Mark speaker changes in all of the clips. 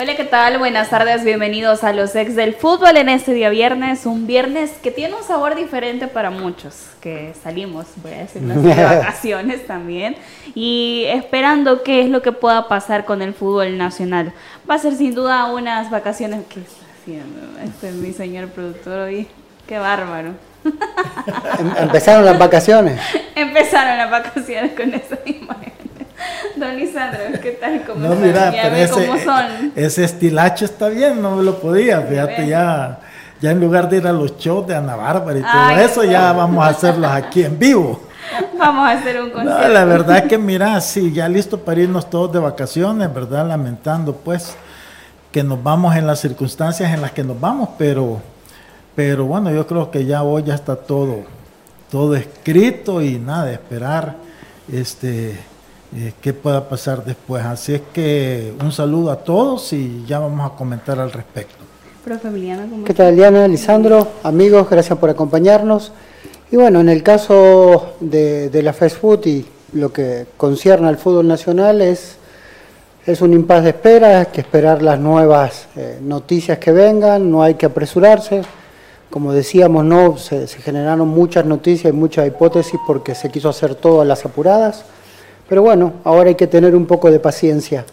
Speaker 1: Hola, ¿qué tal? Buenas tardes, bienvenidos a los ex del fútbol en este día viernes, un viernes que tiene un sabor diferente para muchos, que salimos, voy a decir, de vacaciones también, y esperando qué es lo que pueda pasar con el fútbol nacional. Va a ser sin duda unas vacaciones, ¿qué está haciendo? Este es mi señor productor hoy, qué bárbaro.
Speaker 2: Em, empezaron las vacaciones.
Speaker 1: Empezaron las vacaciones con esa imagen. Don Lisandro, ¿qué tal? ¿Cómo
Speaker 3: no, mira, pero ese, son? ese estilacho está bien, no me lo podía, fíjate, ya, ya en lugar de ir a los shows de Ana Bárbara y todo eso, ya vamos a hacerlos aquí en vivo.
Speaker 1: Vamos a hacer un concierto.
Speaker 3: No, la verdad que mira, sí, ya listo para irnos todos de vacaciones, ¿verdad? Lamentando pues que nos vamos en las circunstancias en las que nos vamos, pero, pero bueno, yo creo que ya hoy ya está todo, todo escrito y nada, esperar este eh, qué pueda pasar después. Así es que un saludo a todos y ya vamos a comentar al respecto.
Speaker 2: Profe ¿Qué tal, Diana, Lisandro? Amigos, gracias por acompañarnos. Y bueno, en el caso de, la fast food y lo que concierne al fútbol nacional es, es un impasse de espera, hay que esperar las nuevas eh, noticias que vengan, no hay que apresurarse. Como decíamos, no se, se generaron muchas noticias y muchas hipótesis porque se quiso hacer todo a las apuradas. Pero bueno, ahora hay que tener un poco de paciencia.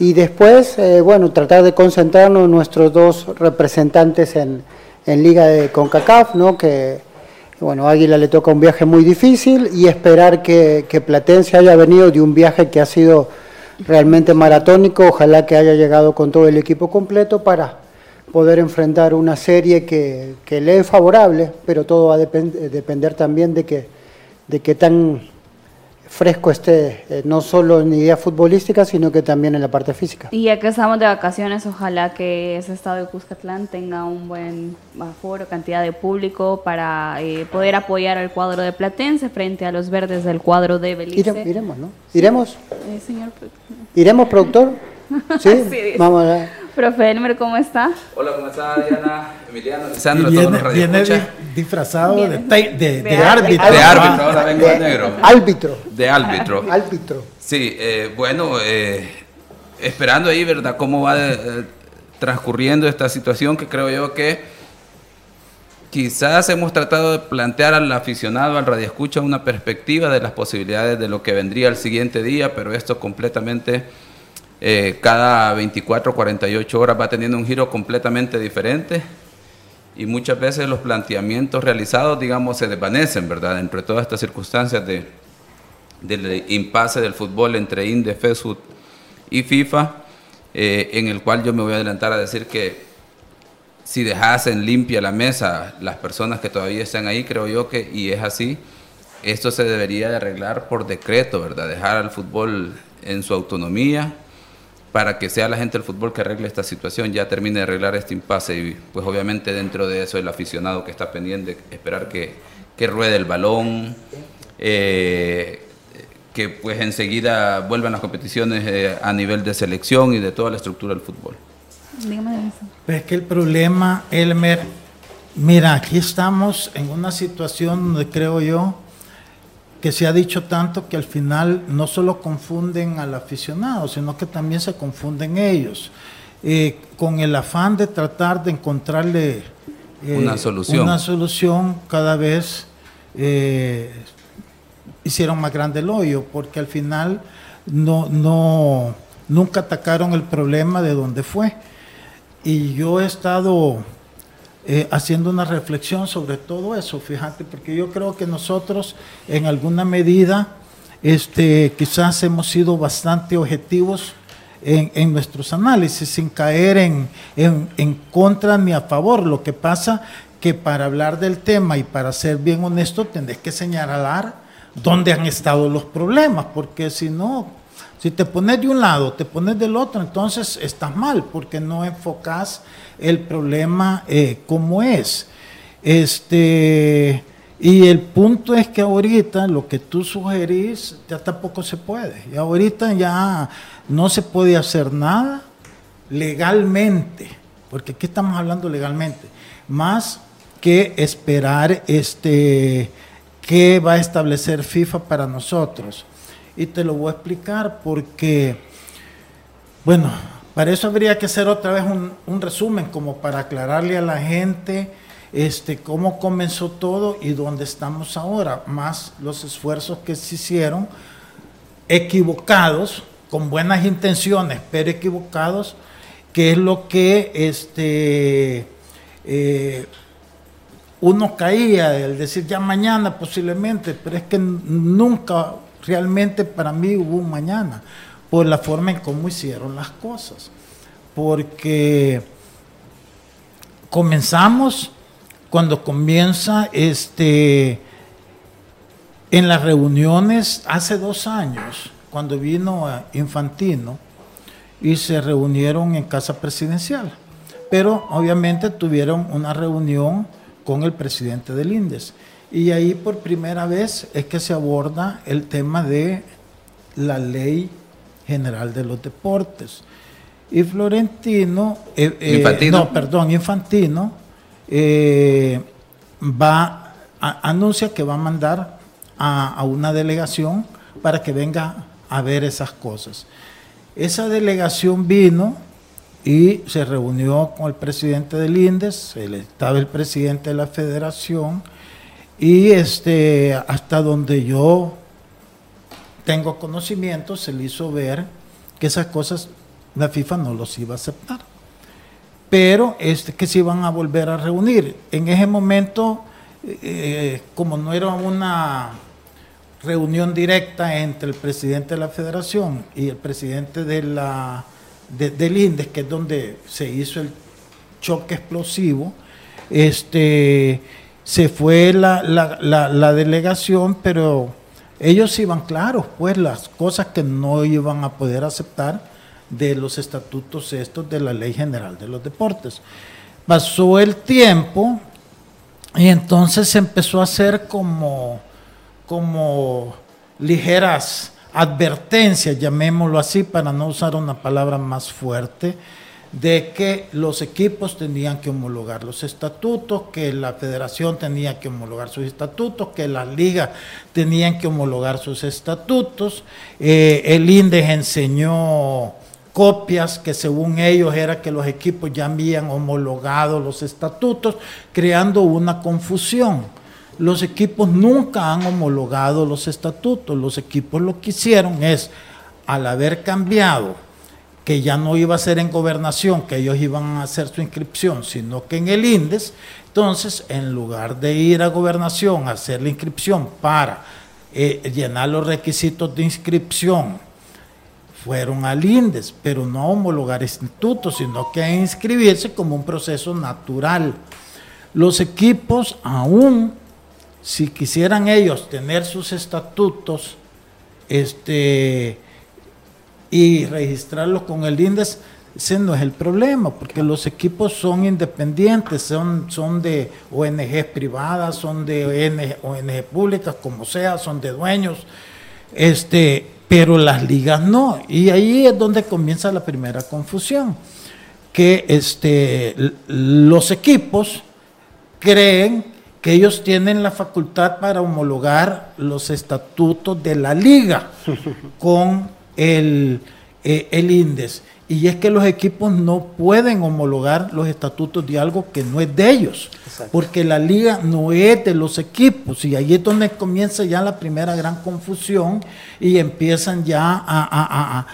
Speaker 2: Y después, eh, bueno, tratar de concentrarnos en nuestros dos representantes en, Liga de CONCACAF, ¿no? Que, bueno, Águila le toca un viaje muy difícil y esperar que, Platense haya venido de un viaje que ha sido realmente maratónico, ojalá que haya llegado con todo el equipo completo para poder enfrentar una serie que, le es favorable, pero todo va a depender también de que, de que tan fresco esté, eh, no solo en idea futbolística, sino que también en la parte física.
Speaker 1: Y ya que estamos de vacaciones, ojalá que ese estado de Cuscatlán tenga un buen aforo, cantidad de público para eh, poder apoyar al cuadro de Platense frente a los verdes del cuadro de Belice.
Speaker 2: iremos, ¿no? ¿Iremos?
Speaker 1: Eh, señor.
Speaker 2: ¿Iremos, productor? Sí, vamos a ver.
Speaker 1: Profe Elmer, ¿cómo está?
Speaker 4: Hola, ¿cómo está Diana, Emiliano, Lisandro,
Speaker 3: todos los Viene disfrazado de, de, de, árbitro.
Speaker 4: De árbitro, ahora vengo de negro.
Speaker 2: Árbitro.
Speaker 4: De árbitro.
Speaker 2: Árbitro.
Speaker 4: Sí, eh, bueno, eh, esperando ahí, ¿verdad? Cómo va eh, transcurriendo esta situación que creo yo que quizás hemos tratado de plantear al aficionado, al radioescucha, una perspectiva de las posibilidades de lo que vendría el siguiente día, pero esto completamente eh, cada 24 48 horas va teniendo un giro completamente diferente y muchas veces los planteamientos realizados, digamos, se desvanecen, ¿verdad? Entre todas estas circunstancias de, del impasse del fútbol entre INDE, FESUD y FIFA, eh, en el cual yo me voy a adelantar a decir que si dejasen limpia la mesa las personas que todavía están ahí, creo yo que, y es así, esto se debería de arreglar por decreto, ¿verdad? Dejar al fútbol en su autonomía, para que sea la gente del fútbol que arregle esta situación, ya termine de arreglar este impasse y pues obviamente dentro de eso el aficionado que está pendiente, esperar que, que ruede el balón, eh, que pues enseguida vuelvan las competiciones eh, a nivel de selección y de toda la estructura del fútbol.
Speaker 3: Es que el problema, Elmer, mira, aquí estamos en una situación donde creo yo, que se ha dicho tanto que al final no solo confunden al aficionado, sino que también se confunden ellos, eh, con el afán de tratar de encontrarle
Speaker 4: eh, una, solución.
Speaker 3: una solución cada vez eh, hicieron más grande el hoyo, porque al final no, no, nunca atacaron el problema de dónde fue. Y yo he estado eh, haciendo una reflexión sobre todo eso, fíjate, porque yo creo que nosotros en alguna medida este, quizás hemos sido bastante objetivos en, nuestros análisis, sin caer en, en, contra ni a favor. Lo que pasa que para hablar del tema y para ser bien honesto, tendrás que señalar dónde han estado los problemas, porque si no, si te pones de un lado, te pones del otro, entonces estás mal, porque no enfocas el problema eh, como es. Este, y el punto es que ahorita lo que tú sugerís ya tampoco se puede. Y ahorita ya no se puede hacer nada legalmente, porque aquí estamos hablando legalmente, más que esperar este qué va a establecer FIFA para nosotros. Y te lo voy a explicar porque, bueno, para eso habría que hacer otra vez un, resumen, como para aclararle a la gente este, cómo comenzó todo y dónde estamos ahora, más los esfuerzos que se hicieron, equivocados, con buenas intenciones, pero equivocados, que es lo que este, eh, uno caía, el decir ya mañana posiblemente, pero es que nunca realmente para mí hubo un mañana, por la forma en cómo hicieron las cosas. Porque comenzamos cuando comienza este en las reuniones hace dos años, cuando vino Infantino y se reunieron en casa presidencial. Pero obviamente tuvieron una reunión con el presidente del INDES. Y ahí por primera vez es que se aborda el tema de la ley general de los deportes. Y Florentino, eh, eh, no, perdón, Infantino, eh, va, anuncia que va a mandar a, una delegación para que venga a ver esas cosas. Esa delegación vino y se reunió con el presidente del INDES, estaba el presidente de la federación, y este, hasta donde yo tengo conocimiento, se le hizo ver que esas cosas la FIFA no los iba a aceptar pero este, que se iban a volver a reunir. En ese momento, eh, como no era una reunión directa entre el presidente de la federación y el presidente de la, del INDES, que es donde se hizo el choque explosivo, este, se fue la delegación, pero ellos iban claros, pues las cosas que no iban a poder aceptar de los estatutos estos de la Ley General de los Deportes. Pasó el tiempo y entonces se empezó a hacer como, como ligeras advertencias, llamémoslo así, para no usar una palabra más fuerte, de que los equipos tenían que homologar los estatutos, que la federación tenía que homologar sus estatutos, que las ligas tenían que homologar sus estatutos. Eh, el INDES enseñó copias que según ellos era que los equipos ya habían homologado los estatutos, creando una confusión. Los equipos nunca han homologado los estatutos, los equipos lo que hicieron es, al haber cambiado, que ya no iba a ser en gobernación, que ellos iban a hacer su inscripción, sino que en el INDES, entonces en lugar de ir a gobernación a hacer la inscripción para eh, llenar los requisitos de inscripción fueron al INDES, pero no a homologar institutos, sino que a inscribirse como un proceso natural. Los equipos, aún si quisieran ellos tener sus estatutos este, y registrarlos con el INDES, ese no es el problema, porque los equipos son independientes, son, son de ONGs privadas, son de ONG, públicas, como sea, son de dueños. Este, pero las ligas no. Y ahí es donde comienza la primera confusión, que este, los equipos creen que ellos tienen la facultad para homologar los estatutos de la liga con el, eh, el INDES. Y es que los equipos no pueden homologar los estatutos de algo que no es de ellos, porque la liga no es de los equipos. Y ahí es donde comienza ya la primera gran confusión y empiezan ya a,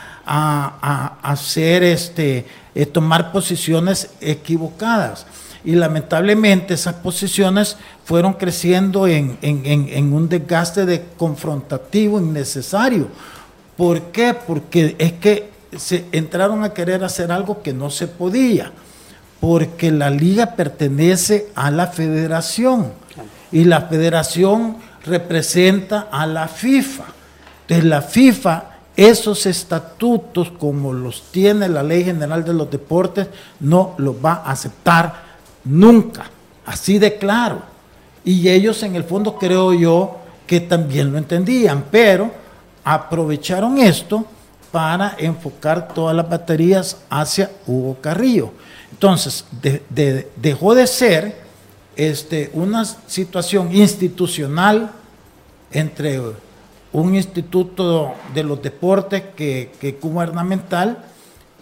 Speaker 3: hacer este, eh, tomar posiciones equivocadas. Y lamentablemente esas posiciones fueron creciendo en, en un desgaste de confrontativo innecesario. ¿Por qué? Porque es que se entraron a querer hacer algo que no se podía, porque la liga pertenece a la federación y la federación representa a la FIFA. Entonces la FIFA, esos estatutos como los tiene la Ley General de los Deportes, no los va a aceptar nunca. así de claro. Y ellos en el fondo creo yo que también lo entendían, pero aprovecharon esto para enfocar todas las baterías hacia Hugo Carrillo. Entonces, dejó de ser este, una situación institucional entre un instituto de los deportes que, que gubernamental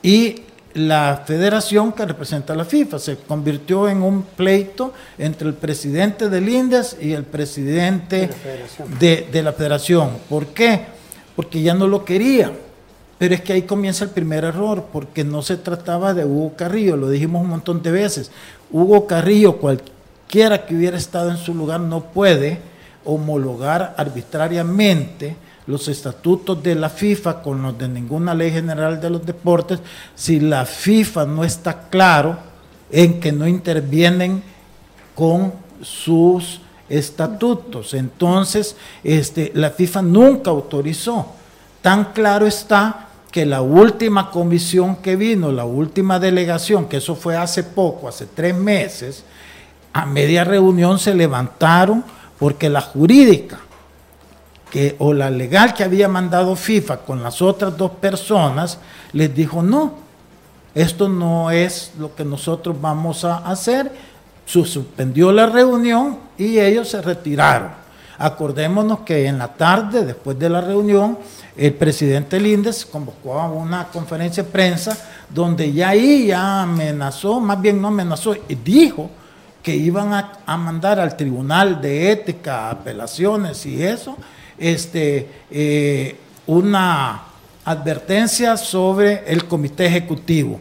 Speaker 3: y la federación que representa a la FIFA. Se convirtió en un pleito entre el presidente del INDES y el presidente de la, federación. ¿Por qué? Porque ya no lo quería. Pero es que ahí comienza el primer error, porque no se trataba de Hugo Carrillo, lo dijimos un montón de veces. Hugo Carrillo, cualquiera que hubiera estado en su lugar, no puede homologar arbitrariamente los estatutos de la FIFA con los de ninguna ley general de los deportes si la FIFA no está claro en que no intervienen con sus estatutos. Entonces, este, la FIFA nunca autorizó. Tan claro está que la última comisión que vino, la última delegación, que eso fue hace poco, hace tres meses, a media reunión se levantaron porque la jurídica que, o la legal que había mandado FIFA con las otras dos personas, les dijo, no, esto no es lo que nosotros vamos a hacer. Suspendió la reunión y ellos se retiraron. Acordémonos que en la tarde, después de la reunión, el presidente Lindes convocó a una conferencia de prensa donde ya ahí ya amenazó, más bien no amenazó, dijo que iban a, a mandar al Tribunal de Ética, apelaciones y eso, este, eh, una advertencia sobre el comité ejecutivo.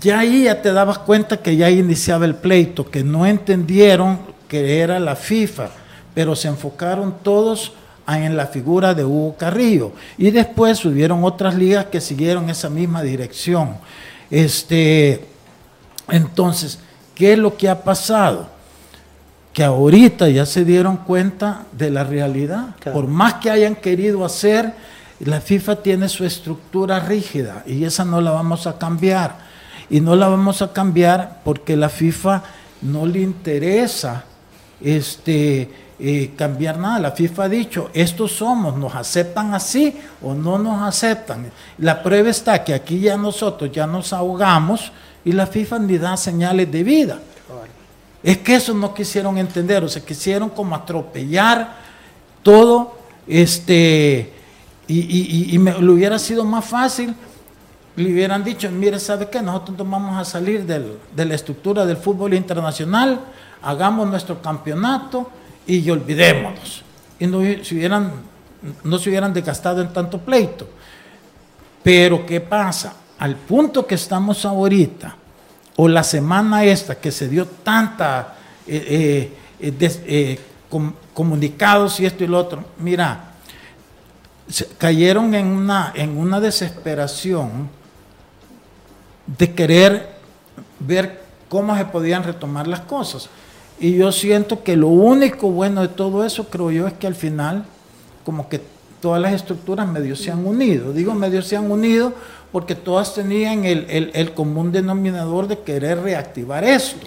Speaker 3: Ya ahí ya te dabas cuenta que ya iniciaba el pleito, que no entendieron que era la FIFA, pero se enfocaron todos en la figura de Hugo Carrillo. Y después hubieron otras ligas que siguieron esa misma dirección. Este, entonces, ¿qué es lo que ha pasado? que ahorita ya se dieron cuenta de la realidad. Por más que hayan querido hacer, la FIFA tiene su estructura rígida y esa no la vamos a cambiar. Y no la vamos a cambiar porque la FIFA no le interesa este, eh, cambiar nada. La FIFA ha dicho, estos somos, nos aceptan así o no nos aceptan. La prueba está que aquí ya nosotros ya nos ahogamos y la FIFA ni da señales de vida. Es que eso no quisieron entender, o sea, quisieron como atropellar todo, este, y, me, le hubiera sido más fácil, le hubieran dicho, mire, ¿sabe qué? Nosotros vamos a salir de la estructura del fútbol internacional, hagamos nuestro campeonato y olvidémonos. Y no se hubieran, desgastado en tanto pleito. Pero ¿qué pasa? Al punto que estamos ahorita, o la semana esta que se dio tanta eh, eh, eh, comunicados y esto y lo otro, mira, cayeron en una desesperación de querer ver cómo se podían retomar las cosas. Y yo siento que lo único bueno de todo eso, creo yo, es que al final, como que todas las estructuras medio se han unido. Digo medio se han unido porque todas tenían el, común denominador de querer reactivar esto.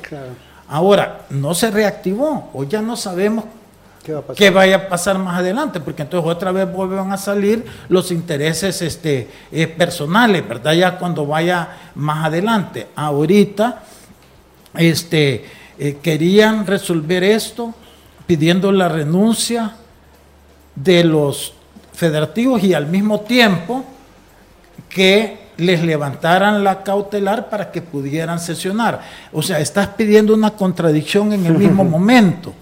Speaker 3: Ahora, no se reactivó, hoy ya no sabemos ¿Qué, vaya a pasar más adelante, porque entonces otra vez vuelven a salir los intereses este, eh, personales, ¿verdad? Ya cuando vaya más adelante. Ahorita este, eh, querían resolver esto pidiendo la renuncia de los federativos y al mismo tiempo que les levantaran la cautelar para que pudieran sesionar. O sea, estás pidiendo una contradicción en el mismo momento.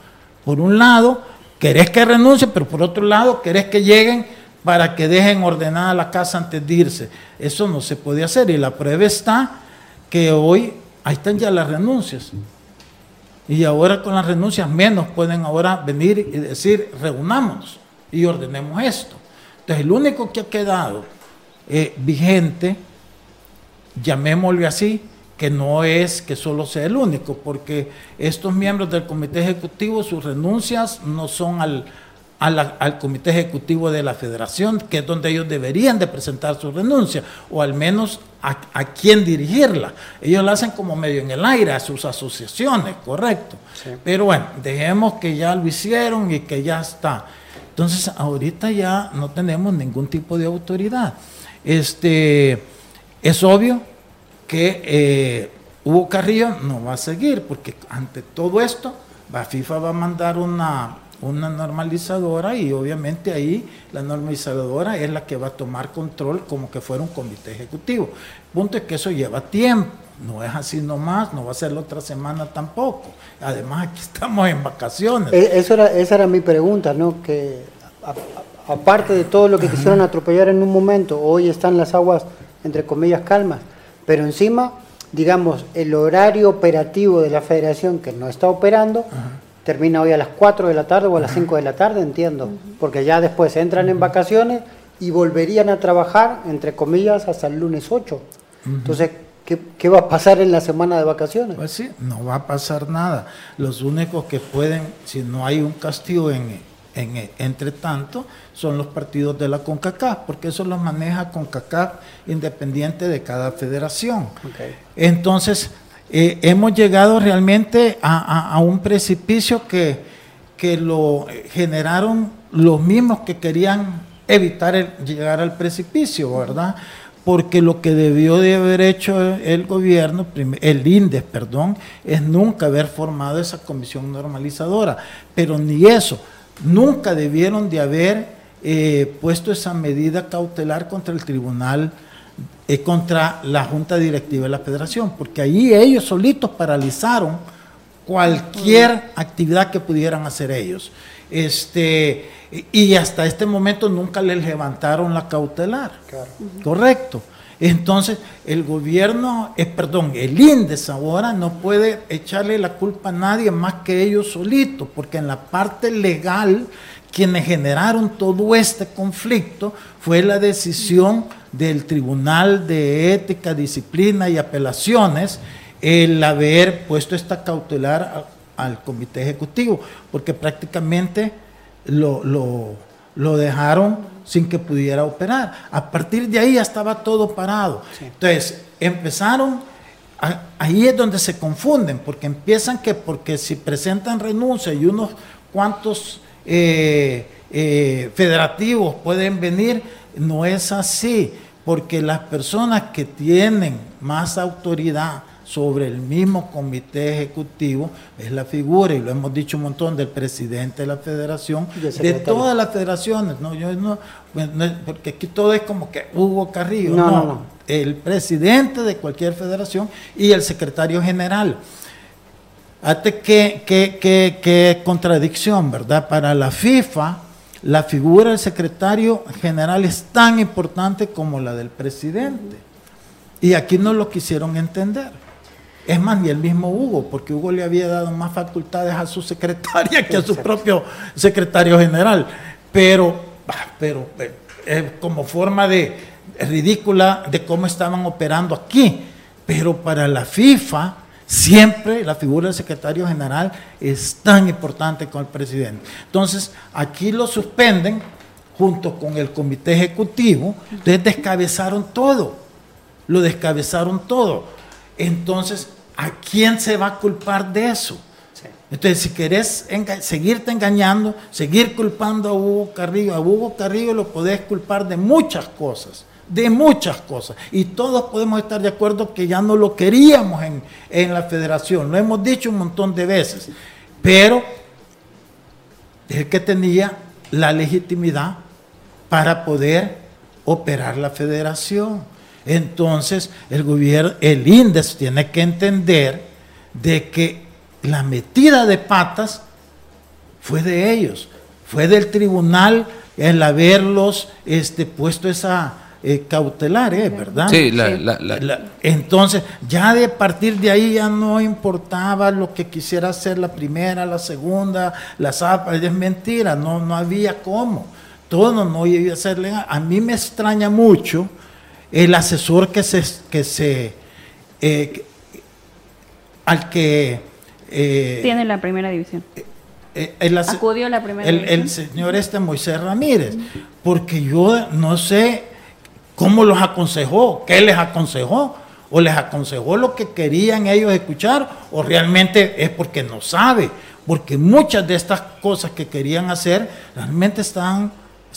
Speaker 3: Por un lado, querés que renuncie, pero por otro lado, querés que lleguen para que dejen ordenada la casa antes de irse. Eso no se puede hacer y la prueba está que hoy, ahí están ya las renuncias. Y ahora con las renuncias menos pueden ahora venir y decir, reunámonos y ordenemos esto. Entonces, el único que ha quedado eh, vigente, llamémosle así, que no es que solo sea el único, porque estos miembros del comité ejecutivo, sus renuncias no son al, al comité ejecutivo de la federación, que es donde ellos deberían de presentar su renuncia, o al menos a, a quién dirigirla. Ellos la hacen como medio en el aire a sus asociaciones, correcto. Pero bueno, dejemos que ya lo hicieron y que ya está. Entonces, ahorita ya no tenemos ningún tipo de autoridad. Este, es obvio que eh, Hugo Carrillo no va a seguir, porque ante todo esto, la FIFA va a mandar una, una normalizadora y obviamente ahí la normalizadora es la que va a tomar control como que fuera un comité ejecutivo. El punto es que eso lleva tiempo, no es así nomás, no va a ser la otra semana tampoco. Además aquí estamos en vacaciones.
Speaker 2: Eh, eso era, esa era mi pregunta, ¿no? Que aparte de todo lo que quisieron atropellar en un momento, hoy están las aguas entre comillas calmas, pero encima, digamos, el horario operativo de la federación que no está operando termina hoy a las 4 de la tarde o a las 5 de la tarde, entiendo, porque ya después entran en vacaciones y volverían a trabajar, entre comillas, hasta el lunes 8. Entonces, ¿qué, va a pasar en la semana de vacaciones?
Speaker 3: Pues sí, no va a pasar nada. Los únicos que pueden, si no hay un castigo en, en, entre tanto, son los partidos de la CONCACAF, porque eso los maneja CONCACAF independiente de cada federación. Entonces, eh, hemos llegado realmente a, un precipicio que, que, lo generaron los mismos que querían evitar llegar al precipicio, ¿verdad? Porque lo que debió de haber hecho el gobierno, el INDES, perdón, es nunca haber formado esa comisión normalizadora. Pero ni eso, nunca debieron de haber eh, puesto esa medida cautelar contra el tribunal eh, contra la Junta Directiva de la Federación, porque ahí ellos solitos paralizaron cualquier actividad que pudieran hacer ellos. Este, y hasta este momento nunca les levantaron la cautelar. Correcto. Entonces, el gobierno, eh, perdón, el INDES ahora no puede echarle la culpa a nadie más que ellos solitos, porque en la parte legal, quienes generaron todo este conflicto fue la decisión del Tribunal de Ética, Disciplina y Apelaciones el haber puesto esta cautelar al Comité Ejecutivo, porque prácticamente lo, lo, dejaron sin que pudiera operar. A partir de ahí ya estaba todo parado. Entonces, empezaron, ahí es donde se confunden, porque empiezan que porque si presentan renuncia y unos cuantos eh, eh, federativos pueden venir, no es así porque las personas que tienen más autoridad sobre el mismo comité ejecutivo es la figura, y lo hemos dicho un montón, del presidente de la federación, de todas las federaciones, no, yo no, porque aquí todo es como que Hugo Carrillo, no, no, el presidente de cualquier federación y el secretario general. Hasta qué, qué, qué contradicción, ¿verdad? Para la FIFA, la figura del secretario general es tan importante como la del presidente. Y aquí no lo quisieron entender. Es más, ni el mismo Hugo, porque Hugo le había dado más facultades a su secretaria que a su propio secretario general. Pero, pero eh, como forma de ridícula de cómo estaban operando aquí. Pero para la FIFA, Siempre la figura del secretario general es tan importante como el presidente. Entonces, aquí lo suspenden junto con el comité ejecutivo, entonces descabezaron todo, lo descabezaron todo. Entonces, ¿a quién se va a culpar de eso? Entonces, si querés seguirte engañando, seguir culpando a Hugo Carrillo, a Hugo Carrillo lo podés culpar de muchas cosas de muchas cosas. Y todos podemos estar de acuerdo que ya no lo queríamos en, la federación, lo hemos dicho un montón de veces, pero es el que tenía la legitimidad para poder operar la federación. Entonces el gobierno, el INDES tiene que entender de que la metida de patas fue de ellos, fue del tribunal el haberlos este, puesto esa, eh, cautelar, ¿eh? ¿verdad?
Speaker 4: Sí,
Speaker 3: entonces ya de partir de ahí ya no importaba lo que quisiera hacer la primera, la segunda, la zapa, es mentira, no, no había cómo. Todo no iba a ser legal. A mí me extraña mucho el asesor que se, que se eh, al que
Speaker 1: eh, tiene la primera división.
Speaker 3: eh, el,
Speaker 1: acudió la primera
Speaker 3: el, señor este Moisés Ramírez, porque yo no sé cómo los aconsejó, qué les aconsejó, o les aconsejó lo que querían ellos escuchar, o realmente es porque no sabe, porque muchas de estas cosas que querían hacer realmente estaban,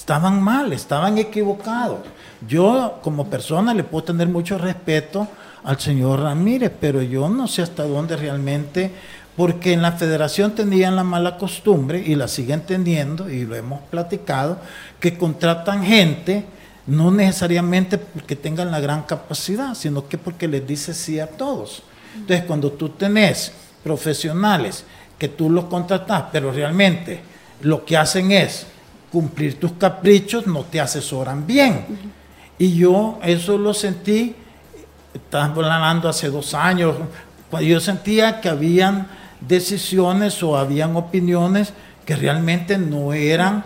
Speaker 3: estaban mal, estaban equivocados. Yo como persona le puedo tener mucho respeto al señor Ramírez, pero yo no sé hasta dónde realmente, porque en la federación tenían la mala costumbre y la siguen teniendo, y lo hemos platicado, que contratan gente no necesariamente porque tengan la gran capacidad, sino que porque les dice sí a todos. Entonces, cuando tú tenés profesionales que tú los contratas, pero realmente lo que hacen es cumplir tus caprichos, no te asesoran bien. Y yo eso lo sentí estamos hablando hace dos años, cuando yo sentía que habían decisiones o habían opiniones que realmente no eran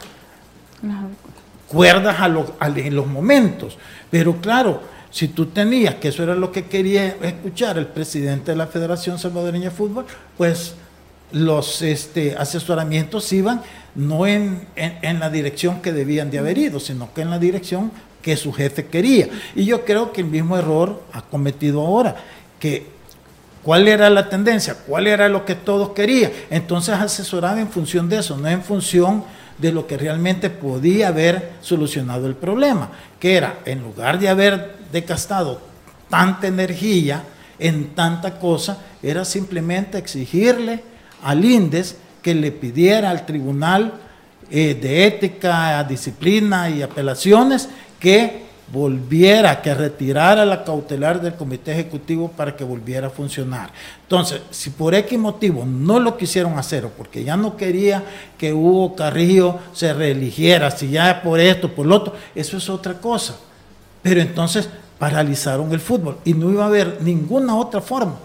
Speaker 3: cuerdas a, en los momentos. Pero claro, si tú tenías, que eso era lo que quería escuchar el presidente de la Federación Salvadoreña de Fútbol, pues los este, asesoramientos iban no en, la dirección que debían de haber ido, sino que en la dirección que su jefe quería. Y yo creo que el mismo error ha cometido ahora, que cuál era la tendencia, cuál era lo que todos querían. Entonces asesoraba en función de eso, no en función de lo que realmente podía haber solucionado el problema, que era, en lugar de haber decastado tanta energía en tanta cosa, era simplemente exigirle al INDES que le pidiera al Tribunal eh, de Ética, Disciplina y Apelaciones que volviera, que retirara la cautelar del comité ejecutivo para que volviera a funcionar. Entonces, si por X motivo no lo quisieron hacer, porque ya no quería que Hugo Carrillo se reeligiera, si ya por esto, por lo otro, eso es otra cosa. Pero entonces paralizaron el fútbol y no iba a haber ninguna otra forma.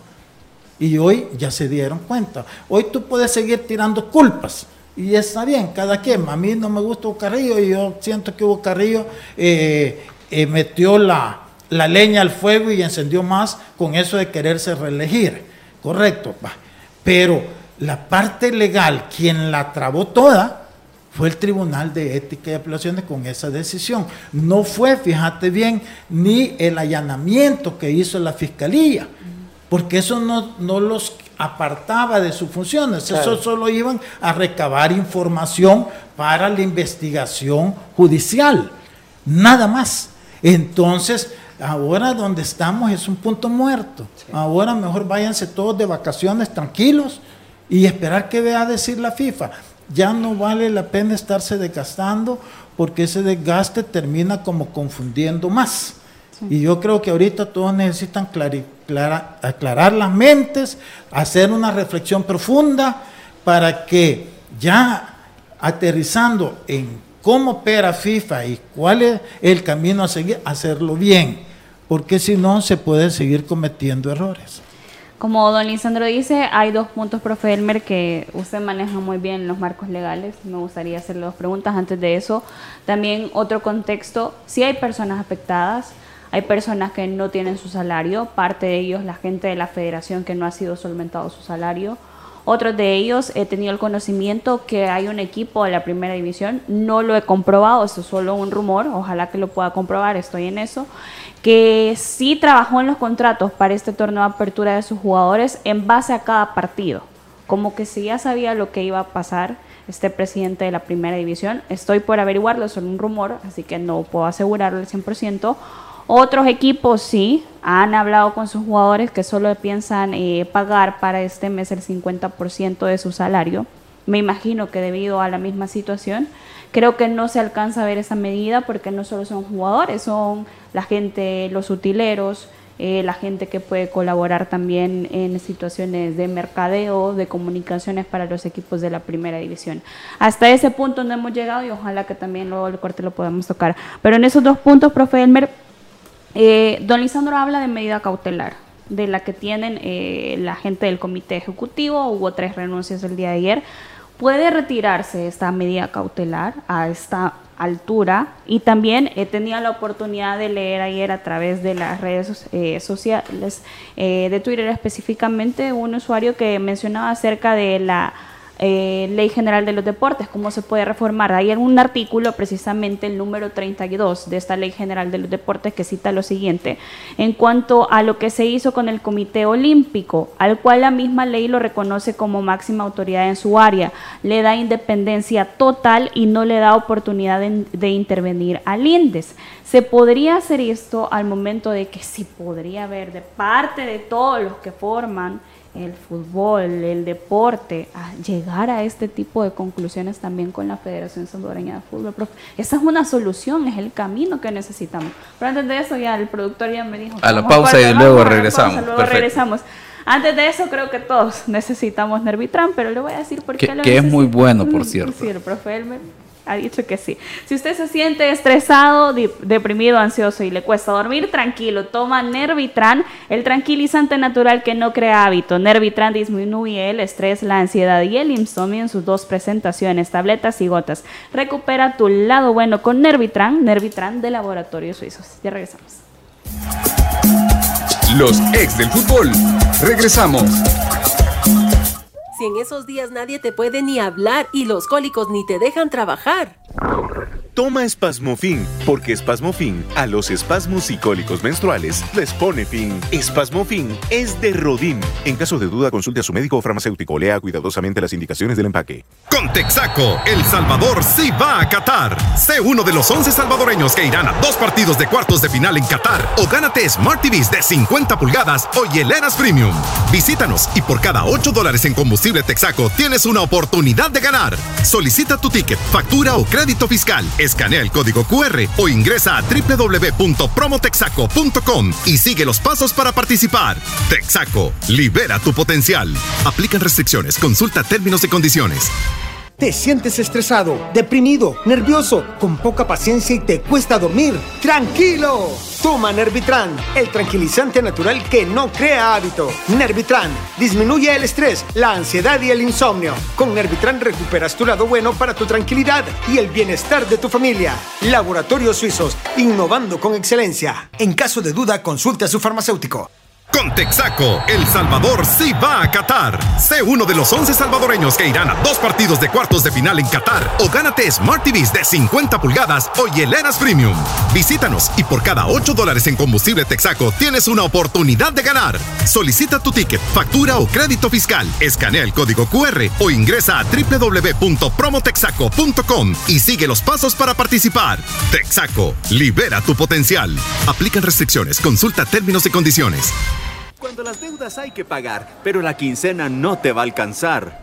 Speaker 3: Y hoy ya se dieron cuenta. Hoy tú puedes seguir tirando culpas y está bien, cada quien. A mí no me gusta Hugo Carrillo y yo siento que Hugo Carrillo eh, eh, metió la, leña al fuego y encendió más con eso de quererse reelegir. Correcto. Pero la parte legal, quien la trabó toda, fue el Tribunal de Ética y Apelaciones con esa decisión. No fue, fíjate bien, ni el allanamiento que hizo la Fiscalía, porque eso no, no los apartaba de sus funciones. Eso solo iban a recabar información para la investigación judicial. Nada más. Entonces, ahora donde estamos es un punto muerto. Ahora mejor váyanse todos de vacaciones tranquilos y esperar que vea decir la FIFA. Ya no vale la pena estarse desgastando porque ese desgaste termina como confundiendo más. Y yo creo que ahorita todos necesitan aclarar las mentes, hacer una reflexión profunda para que ya aterrizando en cómo opera FIFA y cuál es el camino a seguir, hacerlo bien, porque si no se puede seguir cometiendo errores.
Speaker 1: Como don Lisandro dice, hay dos puntos, profe Elmer, que usted maneja muy bien los marcos legales. Me gustaría hacerle dos preguntas antes de eso. También otro contexto, si hay personas afectadas, hay personas que no tienen su salario, parte de ellos la gente de la federación que no ha sido solventado su salario. Otros de ellos he tenido el conocimiento que hay un equipo de la primera división, no lo he comprobado, esto es solo un rumor, ojalá que lo pueda comprobar, estoy en eso, que sí trabajó en los contratos para este torneo de apertura de sus jugadores en base a cada partido, como que si ya sabía lo que iba a pasar este presidente de la primera división, estoy por averiguarlo, es solo un rumor, así que no puedo asegurarlo al 100%, otros equipos sí han hablado con sus jugadores que solo piensan eh, pagar para este mes el 50% de su salario. Me imagino que debido a la misma situación, creo que no se alcanza a ver esa medida porque no solo son jugadores, son la gente, los utileros, eh, la gente que puede colaborar también en situaciones de mercadeo, de comunicaciones para los equipos de la primera división. Hasta ese punto no hemos llegado y ojalá que también luego el corte lo podamos tocar. Pero en esos dos puntos, profe Elmer, eh, don Lisandro habla de medida cautelar, de la que tienen eh, la gente del comité ejecutivo, hubo tres renuncias el día de ayer. ¿Puede retirarse esta medida cautelar a esta altura? Y también he tenido la oportunidad de leer ayer a través de las redes eh, sociales, de Twitter específicamente, un usuario que mencionaba acerca de la eh, Ley General de los Deportes, cómo se puede reformar. Hay algún artículo, precisamente el número 32 de esta Ley General de los Deportes, que cita lo siguiente, en cuanto a lo que se hizo con el Comité Olímpico, al cual la misma ley lo reconoce como máxima autoridad en su área, le da independencia total y no le da oportunidad de, de intervenir al INDES. Se podría hacer esto al momento de que sí podría haber de parte de todos los que forman el fútbol, el deporte, a llegar a este tipo de conclusiones también con la Federación Salvadoreña de Fútbol. esa es una solución, es el camino que necesitamos. Pero antes de eso ya el productor ya me dijo...
Speaker 4: A la pausa y luego regresamos.
Speaker 1: luego regresamos. Antes de eso creo que todos necesitamos Nervitran, pero le voy a decir por qué
Speaker 4: que, que es muy bueno, por cierto.
Speaker 1: Sí, el profe Elmer ha dicho que sí. Si usted se siente estresado, deprimido, ansioso y le cuesta dormir, tranquilo, toma Nervitran, el tranquilizante natural que no crea hábito. Nervitran disminuye el estrés, la ansiedad y el insomnio en sus dos presentaciones, tabletas y gotas. Recupera tu lado bueno con Nervitran, Nervitran de Laboratorios Suizos. Ya regresamos.
Speaker 5: Los ex del fútbol. Regresamos.
Speaker 6: En esos días nadie te puede ni hablar y los cólicos ni te dejan trabajar.
Speaker 7: Toma Espasmofin, porque Espasmofin a los espasmos y cólicos menstruales les pone fin. Espasmofin es de Rodin. En caso de duda, consulte a su médico o farmacéutico. Lea cuidadosamente las indicaciones del empaque.
Speaker 8: Con Texaco, El Salvador sí va a Qatar. Sé uno de los 11 salvadoreños que irán a dos partidos de cuartos de final en Qatar o gánate Smart TVs de 50 pulgadas o hieleras Premium. Visítanos y por cada 8 dólares en combustible Texaco tienes una oportunidad de ganar. Solicita tu ticket, factura o crédito fiscal Escanea el código QR o ingresa a www.promotexaco.com y sigue los pasos para participar. Texaco, libera tu potencial. Aplican restricciones, consulta términos y condiciones.
Speaker 9: ¿Te sientes estresado, deprimido, nervioso, con poca paciencia y te cuesta dormir? ¡Tranquilo! Toma Nervitran, el tranquilizante natural que no crea hábito. Nervitran disminuye el estrés, la ansiedad y el insomnio. Con Nervitran recuperas tu lado bueno para tu tranquilidad y el bienestar de tu familia. Laboratorios Suizos, innovando con excelencia. En caso de duda, consulte a su farmacéutico.
Speaker 8: Con Texaco, El Salvador sí va a Qatar. Sé uno de los 11 salvadoreños que irán a dos partidos de cuartos de final en Qatar o gánate Smart TVs de 50 pulgadas o hieleras Premium. Visítanos y por cada 8 dólares en combustible Texaco tienes una oportunidad de ganar. Solicita tu ticket, factura o crédito fiscal, escanea el código QR o ingresa a www.promotexaco.com y sigue los pasos para participar. Texaco, libera tu potencial. Aplican restricciones, consulta términos y condiciones.
Speaker 10: Cuando las deudas hay que pagar, pero la quincena no te va a alcanzar.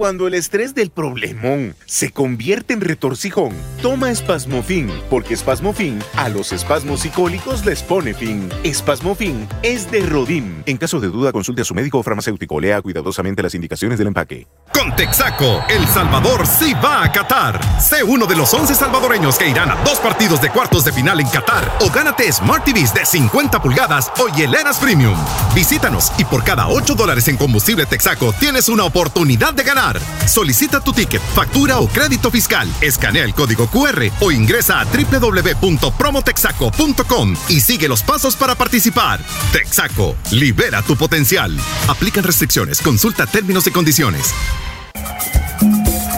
Speaker 7: Cuando el estrés del problemón se convierte en retorcijón, toma Espasmofin, porque Espasmofin a los espasmos psicólicos les pone fin. Espasmofin es de Rodim. En caso de duda, consulte a su médico o farmacéutico. Lea cuidadosamente las indicaciones del empaque.
Speaker 8: Con Texaco, El Salvador sí va a Qatar. Sé uno de los 11 salvadoreños que irán a dos partidos de cuartos de final en Qatar o gánate Smart TVs de 50 pulgadas o hieleras Premium. Visítanos y por cada 8 dólares en combustible Texaco tienes una oportunidad de ganar. Solicita tu ticket, factura o crédito fiscal, escanea el código QR o ingresa a www.promotexaco.com y sigue los pasos para participar. Texaco, libera tu potencial. Aplican restricciones, consulta términos y condiciones.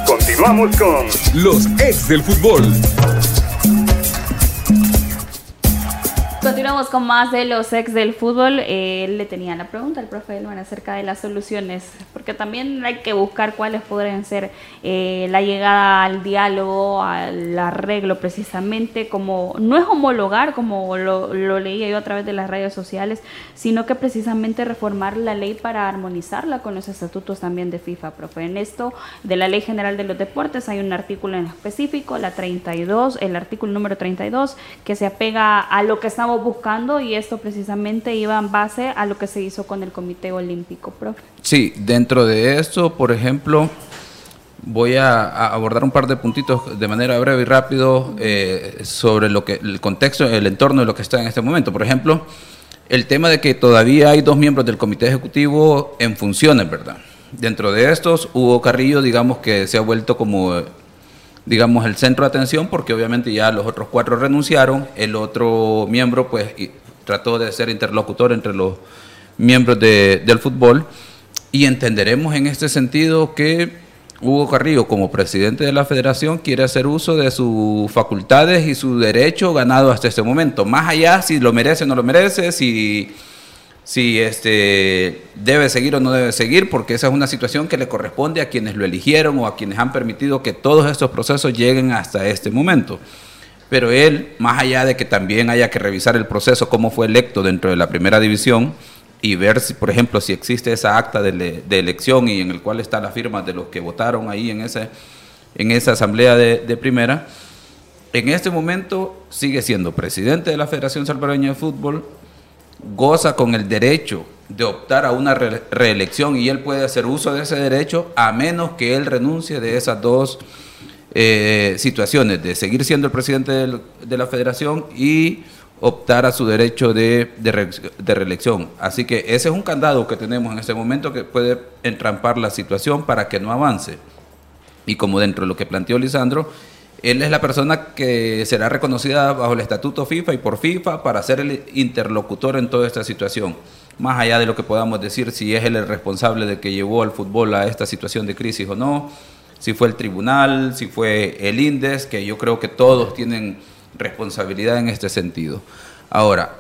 Speaker 5: Continuamos con los ex del fútbol.
Speaker 1: Continuamos con más de los ex del fútbol. Eh, le tenía la pregunta al profe Elman acerca de las soluciones, porque también hay que buscar cuáles podrían ser eh, la llegada al diálogo, al arreglo precisamente, como no es homologar como lo, lo leía yo a través de las redes sociales, sino que precisamente reformar la ley para armonizarla con los estatutos también de FIFA, profe. En esto de la Ley General de los Deportes hay un artículo en específico, la 32, el artículo número 32, que se apega a lo que estamos buscando y esto precisamente iba en base a lo que se hizo con el Comité Olímpico, profe.
Speaker 4: Sí, dentro de esto, por ejemplo, voy a, abordar un par de puntitos de manera breve y rápido eh, sobre lo que el contexto, el entorno de lo que está en este momento. Por ejemplo, el tema de que todavía hay dos miembros del Comité Ejecutivo en funciones, ¿verdad? Dentro de estos, Hugo Carrillo, digamos que se ha vuelto como digamos, el centro de atención porque obviamente ya los otros cuatro renunciaron, el otro miembro pues trató de ser interlocutor entre los miembros del fútbol y entenderemos en este sentido que Hugo Carrillo, como presidente de la federación, quiere hacer uso de sus facultades y su derecho ganado hasta este momento. Más allá si lo merece o no lo merece, si, si este, debe seguir o no debe seguir, porque esa es una situación que le corresponde a quienes lo eligieron o a quienes han permitido que todos estos procesos lleguen hasta este momento. Pero él, más allá de que también haya que revisar el proceso, cómo fue electo dentro de la primera división, y ver si, por ejemplo, si existe esa acta de, elección y en el cual está la firma de los que votaron ahí en, ese, en esa asamblea de, primera, en este momento sigue siendo presidente de la Federación Salvadoreña de Fútbol, goza con el derecho de optar a una reelección y él puede hacer uso de ese derecho a menos que él renuncie de esas dos eh, situaciones, de seguir siendo el presidente de la federación y optar a su derecho de, de, reelección. Así que ese es un candado que tenemos en este momento que puede entrampar la situación para que no avance. Y como dentro de lo que planteó Lisandro, él es la persona que será reconocida bajo el estatuto FIFA y por FIFA para ser el interlocutor en toda esta situación. Más allá de lo que podamos decir si es él el responsable de que llevó al fútbol a esta situación de crisis o no, si fue el tribunal, si fue el INDES, que yo creo que todos tienen responsabilidad en este sentido. Ahora,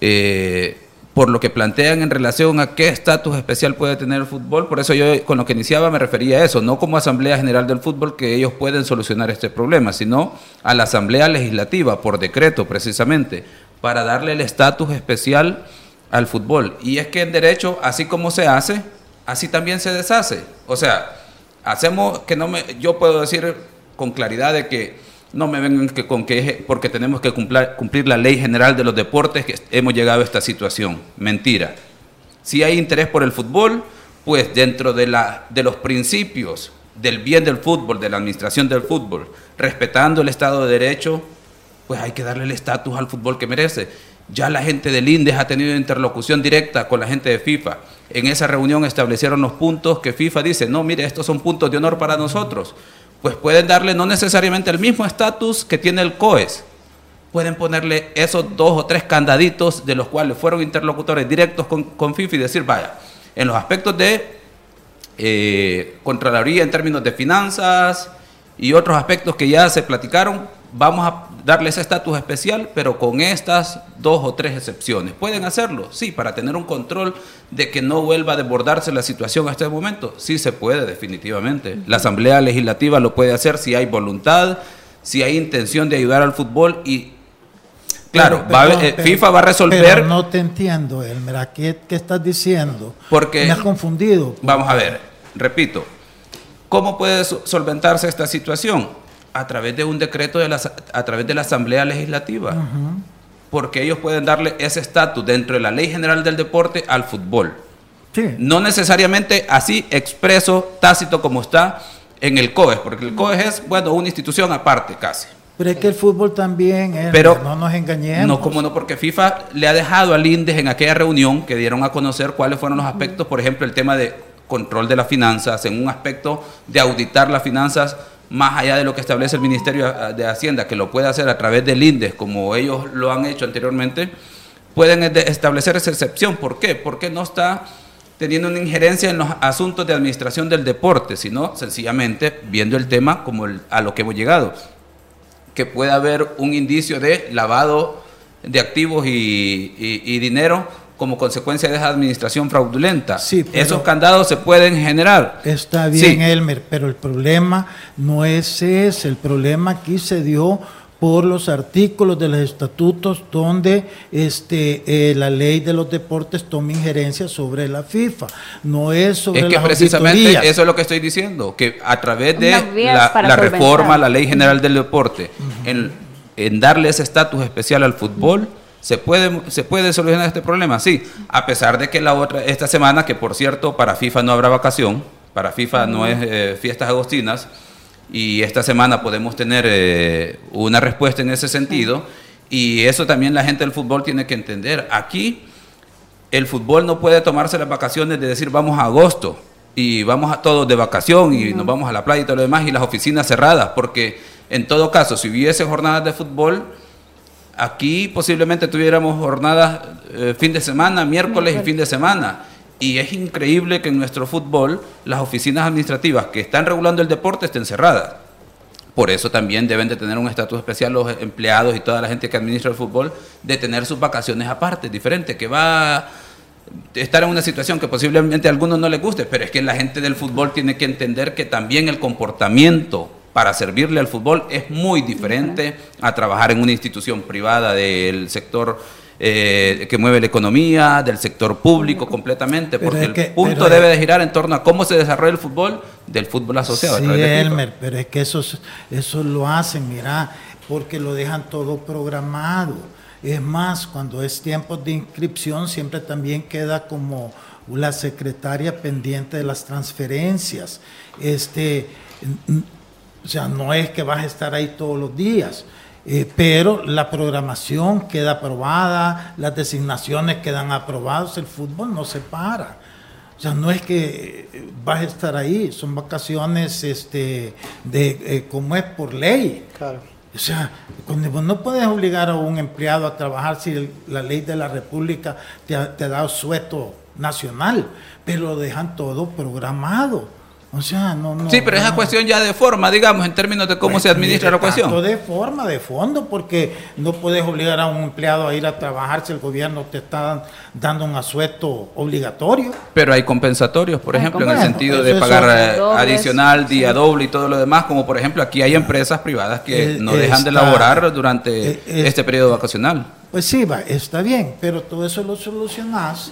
Speaker 4: eh, por lo que plantean en relación a qué estatus especial puede tener el fútbol, por eso yo con lo que iniciaba me refería a eso, no como Asamblea General del Fútbol que ellos pueden solucionar este problema, sino a la Asamblea Legislativa, por decreto precisamente, para darle el estatus especial al fútbol. Y es que en derecho, así como se hace, así también se deshace. O sea, hacemos que no me, yo puedo decir con claridad de que no me vengan que con que porque tenemos que cumplir, cumplir la ley general de los deportes que hemos llegado a esta situación. Mentira. Si hay interés por el fútbol, pues dentro de, la, de los principios del bien del fútbol, de la administración del fútbol, respetando el Estado de Derecho, pues hay que darle el estatus al fútbol que merece. Ya la gente del INDES ha tenido interlocución directa con la gente de FIFA. En esa reunión establecieron los puntos que FIFA dice, no, mire, estos son puntos de honor para nosotros pues pueden darle no necesariamente el mismo estatus que tiene el COES. Pueden ponerle esos dos o tres candaditos de los cuales fueron interlocutores directos con, con FIFA y decir, vaya, en los aspectos de eh, Contraloría en términos de finanzas y otros aspectos que ya se platicaron, vamos a darle ese estatus especial, pero con estas dos o tres excepciones. ¿Pueden hacerlo? Sí, para tener un control de que no vuelva a desbordarse la situación a este momento. Sí se puede, definitivamente. La Asamblea Legislativa lo puede hacer si hay voluntad, si hay intención de ayudar al fútbol y... Claro, eh, FIFA va a resolver... Pero
Speaker 3: no te entiendo, Elmer, ¿qué, ¿qué estás diciendo?
Speaker 4: Porque...
Speaker 3: Me has confundido.
Speaker 4: Vamos a ver, repito, ¿cómo puede solventarse esta situación? A través de un decreto de la, a través de la Asamblea Legislativa. Porque ellos pueden darle ese estatus dentro de la Ley General del Deporte al fútbol. No necesariamente así expreso, tácito como está en el COES, porque el COES es, bueno, una institución aparte casi.
Speaker 3: Pero es que el fútbol también, es,
Speaker 4: Pero,
Speaker 3: no nos engañemos.
Speaker 4: No, como no, porque FIFA le ha dejado al INDES en aquella reunión que dieron a conocer cuáles fueron los aspectos, por ejemplo, el tema de control de las finanzas, en un aspecto de auditar las finanzas más allá de lo que establece el Ministerio de Hacienda, que lo puede hacer a través del INDES, como ellos lo han hecho anteriormente, pueden establecer esa excepción. ¿Por qué? Porque no está teniendo una injerencia en los asuntos de administración del deporte, sino sencillamente viendo el tema como a lo que hemos llegado, que pueda haber un indicio de lavado de activos y dinero como consecuencia de esa administración fraudulenta. Sí, Esos candados se pueden generar.
Speaker 3: Está bien, Elmer, pero el problema no es ese. El problema aquí se dio por los artículos de los estatutos donde este eh, la ley de los deportes toma injerencia sobre la FIFA, no es sobre
Speaker 4: Es que precisamente eso es lo que estoy diciendo, que a través de la, reforma, la ley general del deporte, en, en darle ese estatus especial al fútbol, ¿Se puede, ¿Se puede solucionar este problema? Sí, a pesar de que la otra, esta semana, que por cierto para FIFA no habrá vacación, para FIFA no es eh, fiestas agostinas, y esta semana podemos tener eh, una respuesta en ese sentido, y eso también la gente del fútbol tiene que entender. Aquí el fútbol no puede tomarse las vacaciones de decir vamos a agosto y vamos a todos de vacación y nos vamos a la playa y todo lo demás y las oficinas cerradas, porque en todo caso, si hubiese jornadas de fútbol, Aquí posiblemente tuviéramos jornadas eh, fin de semana, miércoles y fin de semana. Y es increíble que en nuestro fútbol las oficinas administrativas que están regulando el deporte estén cerradas. Por eso también deben de tener un estatus especial los empleados y toda la gente que administra el fútbol, de tener sus vacaciones aparte, diferente, que va a estar en una situación que posiblemente a algunos no les guste, pero es que la gente del fútbol tiene que entender que también el comportamiento para servirle al fútbol es muy diferente a trabajar en una institución privada del sector eh, que mueve la economía, del sector público completamente, porque el punto debe de girar en torno a cómo se desarrolla el fútbol del fútbol asociado.
Speaker 3: Sí, Elmer, pero es que eso, eso lo hacen, mira, porque lo dejan todo programado. Es más, cuando es tiempo de inscripción siempre también queda como la secretaria pendiente de las transferencias. Este, o sea, no es que vas a estar ahí todos los días. Eh, pero la programación queda aprobada, las designaciones quedan aprobadas, el fútbol no se para. O sea, no es que eh, vas a estar ahí, son vacaciones este, de, eh, como es por ley. Claro. O sea, no puedes obligar a un empleado a trabajar si la ley de la República te dado sueto nacional, pero lo dejan todo programado. O sea, no, no.
Speaker 4: Sí, pero esa cuestión ya de forma, digamos, en términos de cómo pues, se administra la cuestión.
Speaker 3: De forma, de fondo, porque no puedes obligar a un empleado a ir a trabajar si el gobierno te está dando un asueto obligatorio.
Speaker 4: Pero hay compensatorios, por ejemplo, en el sentido de pagar eh, adicional, día doble y todo lo demás, como por ejemplo aquí hay empresas privadas que no dejan de laborar durante eh, este periodo vacacional.
Speaker 3: Pues sí, va, está bien, pero todo eso lo solucionas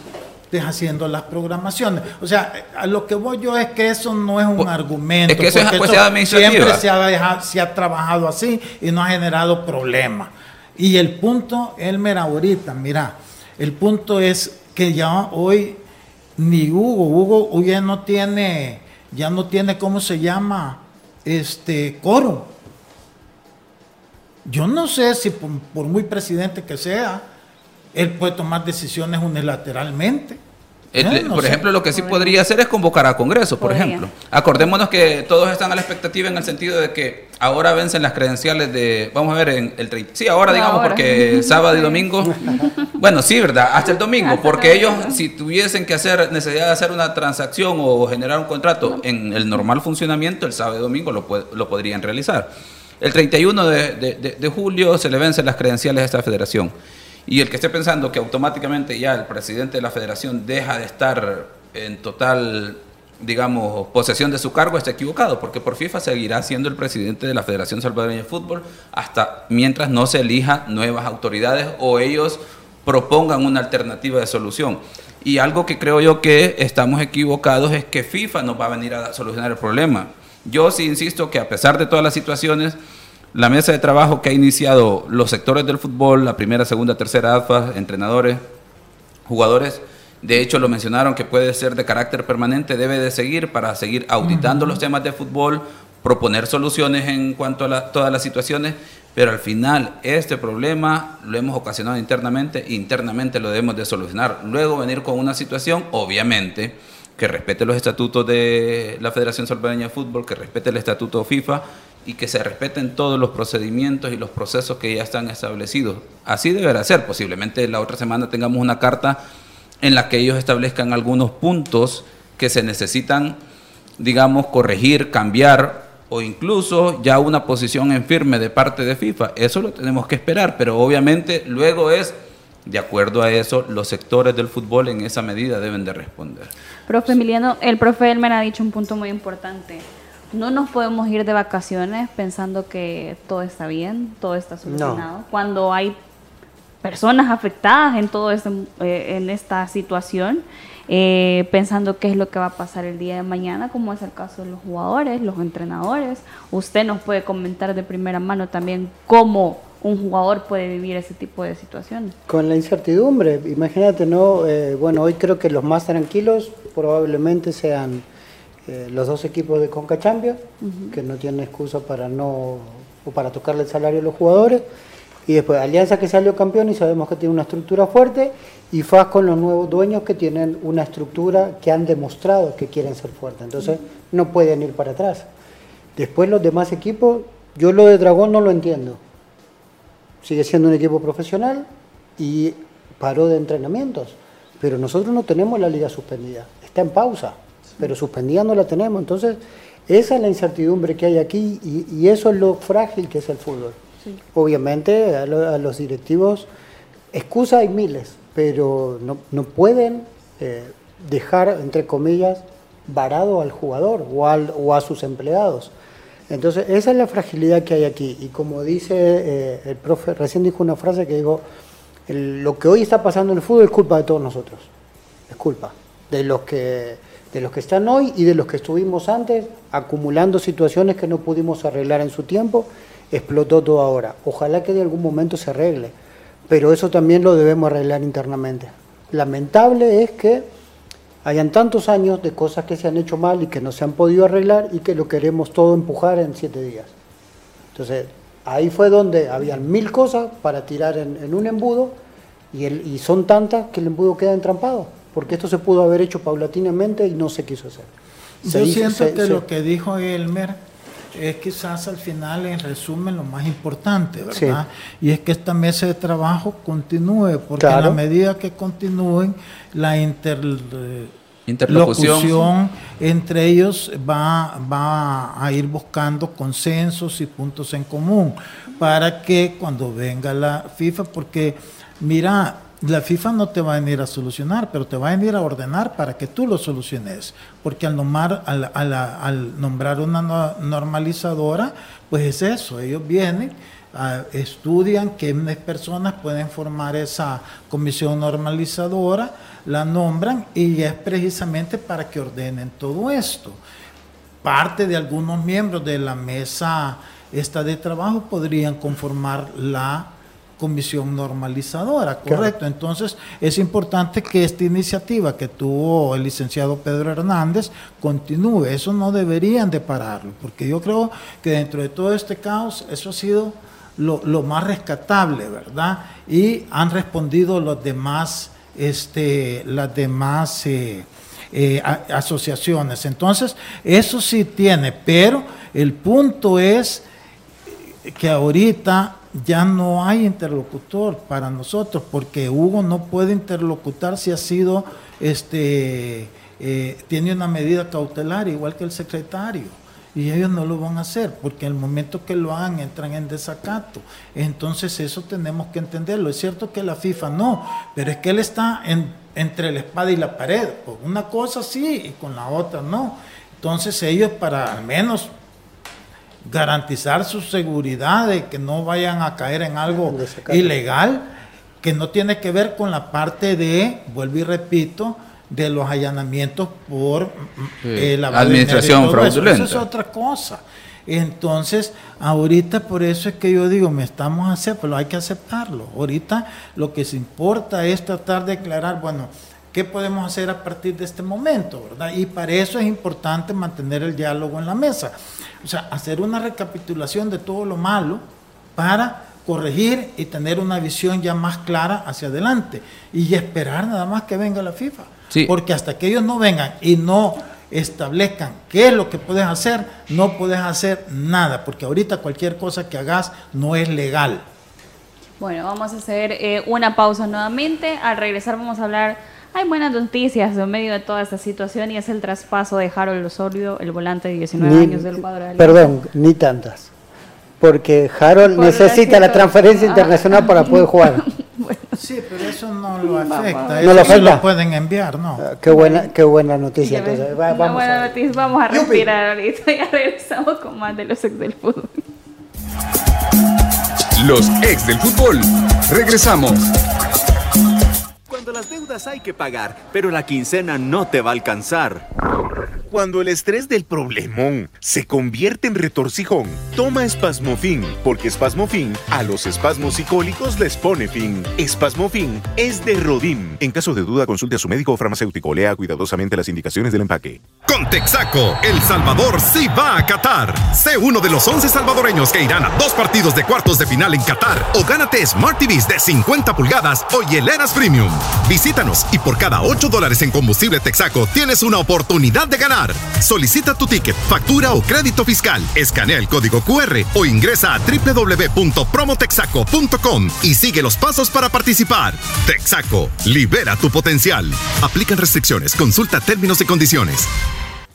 Speaker 3: haciendo las programaciones. O sea, a lo que voy yo es que eso no es un argumento.
Speaker 4: Es que eso es administrativa.
Speaker 3: Siempre se ha, se ha trabajado así y no ha generado problemas. Y el punto, Elmer, ahorita, mira, el punto es que ya hoy ni Hugo, Hugo, ya no tiene, ya no tiene, ¿cómo se llama? Este, coro. Yo no sé si por muy presidente que sea, él puede tomar decisiones unilateralmente.
Speaker 4: Eh, por ejemplo, lo que sí podría hacer es convocar a Congreso, por ejemplo. Acordémonos que todos están a la expectativa en el sentido de que ahora vencen las credenciales de, vamos a ver, en el 30. Sí, ahora digamos, porque sábado y domingo. bueno, sí, ¿verdad? Hasta el domingo, porque ellos, si tuviesen que hacer, necesidad de hacer una transacción o generar un contrato en el normal funcionamiento, el sábado y domingo lo, lo podrían realizar. El 31 de, de julio se le vencen las credenciales a esta federación. Y el que esté pensando que automáticamente ya el presidente de la federación deja de estar en total, digamos, posesión de su cargo, está equivocado, porque por FIFA seguirá siendo el presidente de la Federación Salvadoreña de Fútbol hasta mientras no se elija nuevas autoridades o ellos propongan una alternativa de solución. Y algo que creo yo que estamos equivocados es que FIFA nos va a venir a solucionar el problema. Yo sí insisto que a pesar de todas las situaciones, la mesa de trabajo que ha iniciado los sectores del fútbol, la primera, segunda, tercera AFA, entrenadores, jugadores, de hecho lo mencionaron que puede ser de carácter permanente, debe de seguir para seguir auditando los temas de fútbol, proponer soluciones en cuanto a todas las situaciones, pero al final este problema lo hemos ocasionado internamente, internamente lo debemos de solucionar. Luego venir con una situación, obviamente, que respete los estatutos de la Federación Salvadoreña de Fútbol, que respete el estatuto FIFA y que se respeten todos los procedimientos y los procesos que ya están establecidos. Así deberá ser. Posiblemente la otra semana tengamos una carta en la que ellos establezcan algunos puntos que se necesitan, digamos, corregir, cambiar o incluso ya una posición en firme de parte de FIFA. Eso lo tenemos que esperar, pero obviamente luego es, de acuerdo a eso, los sectores del fútbol en esa medida deben de responder.
Speaker 1: Profe Emiliano, el profe Elmer ha dicho un punto muy importante no nos podemos ir de vacaciones pensando que todo está bien, todo está solucionado. Cuando hay personas afectadas en todo este, eh, en esta situación, eh, pensando qué es lo que va a pasar el día de mañana, como es el caso de los jugadores, los entrenadores. Usted nos puede comentar de primera mano también cómo un jugador puede vivir ese tipo de situaciones.
Speaker 2: Con la incertidumbre, imagínate, ¿no? Eh, bueno, hoy creo que los más tranquilos probablemente sean eh, los dos equipos de Conca Champions, que no tienen excusa para no o para tocarle el salario a los jugadores. Y después Alianza que salió campeón y sabemos que tiene una estructura fuerte. Y FAS con los nuevos dueños que tienen una estructura que han demostrado que quieren ser fuertes. Entonces no pueden ir para atrás. Después los demás equipos, yo lo de Dragón no lo entiendo. Sigue siendo un equipo profesional y paró de entrenamientos. pero nosotros no tenemos la liga suspendida, está en pausa, pero suspendida no la tenemos. Entonces, esa es la incertidumbre que hay aquí y, eso es lo frágil que es el fútbol. Obviamente a, los directivos, excusas hay miles, pero no, pueden eh, dejar, entre comillas, varado al jugador o, al, o a sus empleados. Entonces, esa es la fragilidad que hay aquí. Y como dice eh, el profe, recién dijo una frase que digo, lo que hoy está pasando en el fútbol es culpa de todos nosotros. Es culpa de los que de los que están hoy y de los que estuvimos antes, acumulando situaciones que no pudimos arreglar en su tiempo, explotó todo ahora. Ojalá que de algún momento se arregle, pero eso también lo debemos arreglar internamente. Lamentable es que hayan tantos años de cosas que se han hecho mal y que no se han podido arreglar y que lo queremos todo empujar en siete días. Entonces, ahí fue donde habían mil cosas para tirar en, un embudo y, y son tantas que el embudo queda entrampado, porque esto se pudo haber hecho paulatinamente y no se quiso hacer.
Speaker 3: Yo siento que lo que dijo Elmer es quizás al final, en resumen, lo más importante, ¿verdad? Y es que esta mesa de trabajo continúe, porque a la medida que continúen, la inter, interlocución entre ellos va, va a ir buscando consensos y puntos en común para que cuando venga la FIFA, porque mira, la FIFA no te va a venir a solucionar, pero te va a venir a ordenar para que tú lo soluciones. Porque al nombrar, al, nombrar una normalizadora, pues es eso, ellos vienen, ah, estudian qué personas pueden formar esa comisión normalizadora, la nombran y es precisamente para que ordenen todo esto. Parte de algunos miembros de la mesa esta de trabajo podrían conformar la comisión normalizadora, correcto. Entonces es importante que esta iniciativa que tuvo el licenciado Pedro Hernández continúe. Eso no deberían de pararlo, porque yo creo que dentro de todo este caos eso ha sido lo, más rescatable, ¿verdad? Y han respondido los demás, este, las demás eh, eh, asociaciones. Entonces, eso sí tiene, pero el punto es que ahorita ya no hay interlocutor para nosotros, porque Hugo no puede interlocutar si ha sido, este, eh, tiene una medida cautelar, igual que el secretario. Y ellos no lo van a hacer, porque en el momento que lo hagan entran en desacato. Entonces eso tenemos que entenderlo. Es cierto que la FIFA no, pero es que él está entre la espada y la pared. una cosa sí y con la otra no. Entonces ellos para al menos garantizar su seguridad de que no vayan a caer en algo ilegal, que no tiene que ver con la parte de, vuelvo y repito, de los allanamientos por
Speaker 4: eh, la administración fraudulenta.
Speaker 3: Eso. es otra cosa. Entonces, ahorita por eso es que yo digo, me estamos a hacer, pero hay que aceptarlo. Ahorita lo que se importa es tratar de aclarar, bueno, ¿qué podemos hacer a partir de este momento? ¿verdad? Y para eso es importante mantener el diálogo en la mesa. O sea, hacer una recapitulación de todo lo malo para corregir y tener una visión ya más clara hacia adelante y esperar nada más que venga la FIFA. Porque hasta que ellos no vengan y no establezcan qué es lo que puedes hacer, no puedes hacer nada, porque ahorita cualquier cosa que hagas no es legal.
Speaker 1: Bueno, vamos a hacer eh, una pausa nuevamente. Al regresar vamos a hablar hay buenas noticias en medio de toda esta situación y es el traspaso de Harold Osorio, el volante de 19 años del cuadro de
Speaker 2: Perdón, ni tantas. Porque Harold necesita la transferencia internacional para poder jugar.
Speaker 3: Sí, pero eso no lo afecta. No eso lo, pueden enviar, ¿no?
Speaker 2: Ah, qué buena, qué buena noticia.
Speaker 1: vamos, buena a... noticia. vamos a respirar ahorita. Ya regresamos con más de los ex del fútbol.
Speaker 5: Los ex del fútbol. Regresamos
Speaker 10: las deudas hay que pagar, pero la quincena no te va a alcanzar.
Speaker 7: Cuando el estrés del problemón se convierte en retorcijón, toma espasmofin, porque espasmofin a los espasmos psicólicos les pone fin. Espasmofin es de Rodim. En caso de duda, consulte a su médico o farmacéutico. Lea cuidadosamente las indicaciones del empaque.
Speaker 8: Con Texaco, El Salvador sí va a Qatar. Sé uno de los 11 salvadoreños que irán a dos partidos de cuartos de final en Qatar o gánate Smart TVs de 50 pulgadas o hieleras premium. Visítanos y por cada 8 dólares en combustible Texaco tienes una oportunidad de ganar Solicita tu ticket, factura o crédito fiscal. Escanea el código QR o ingresa a www.promotexaco.com y sigue los pasos para participar. Texaco, libera tu potencial. Aplican restricciones. Consulta términos y condiciones.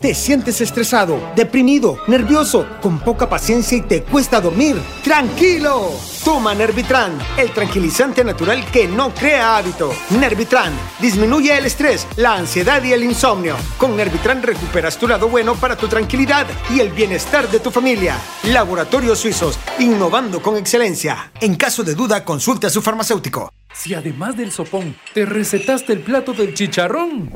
Speaker 9: ¿Te sientes estresado, deprimido, nervioso, con poca paciencia y te cuesta dormir? ¡Tranquilo! Toma Nervitran, el tranquilizante natural que no crea hábito. Nervitran disminuye el estrés, la ansiedad y el insomnio. Con Nervitran recuperas tu lado bueno para tu tranquilidad y el bienestar de tu familia. Laboratorios Suizos, innovando con excelencia. En caso de duda, consulte a su farmacéutico.
Speaker 11: Si además del sopón te recetaste el plato del chicharrón.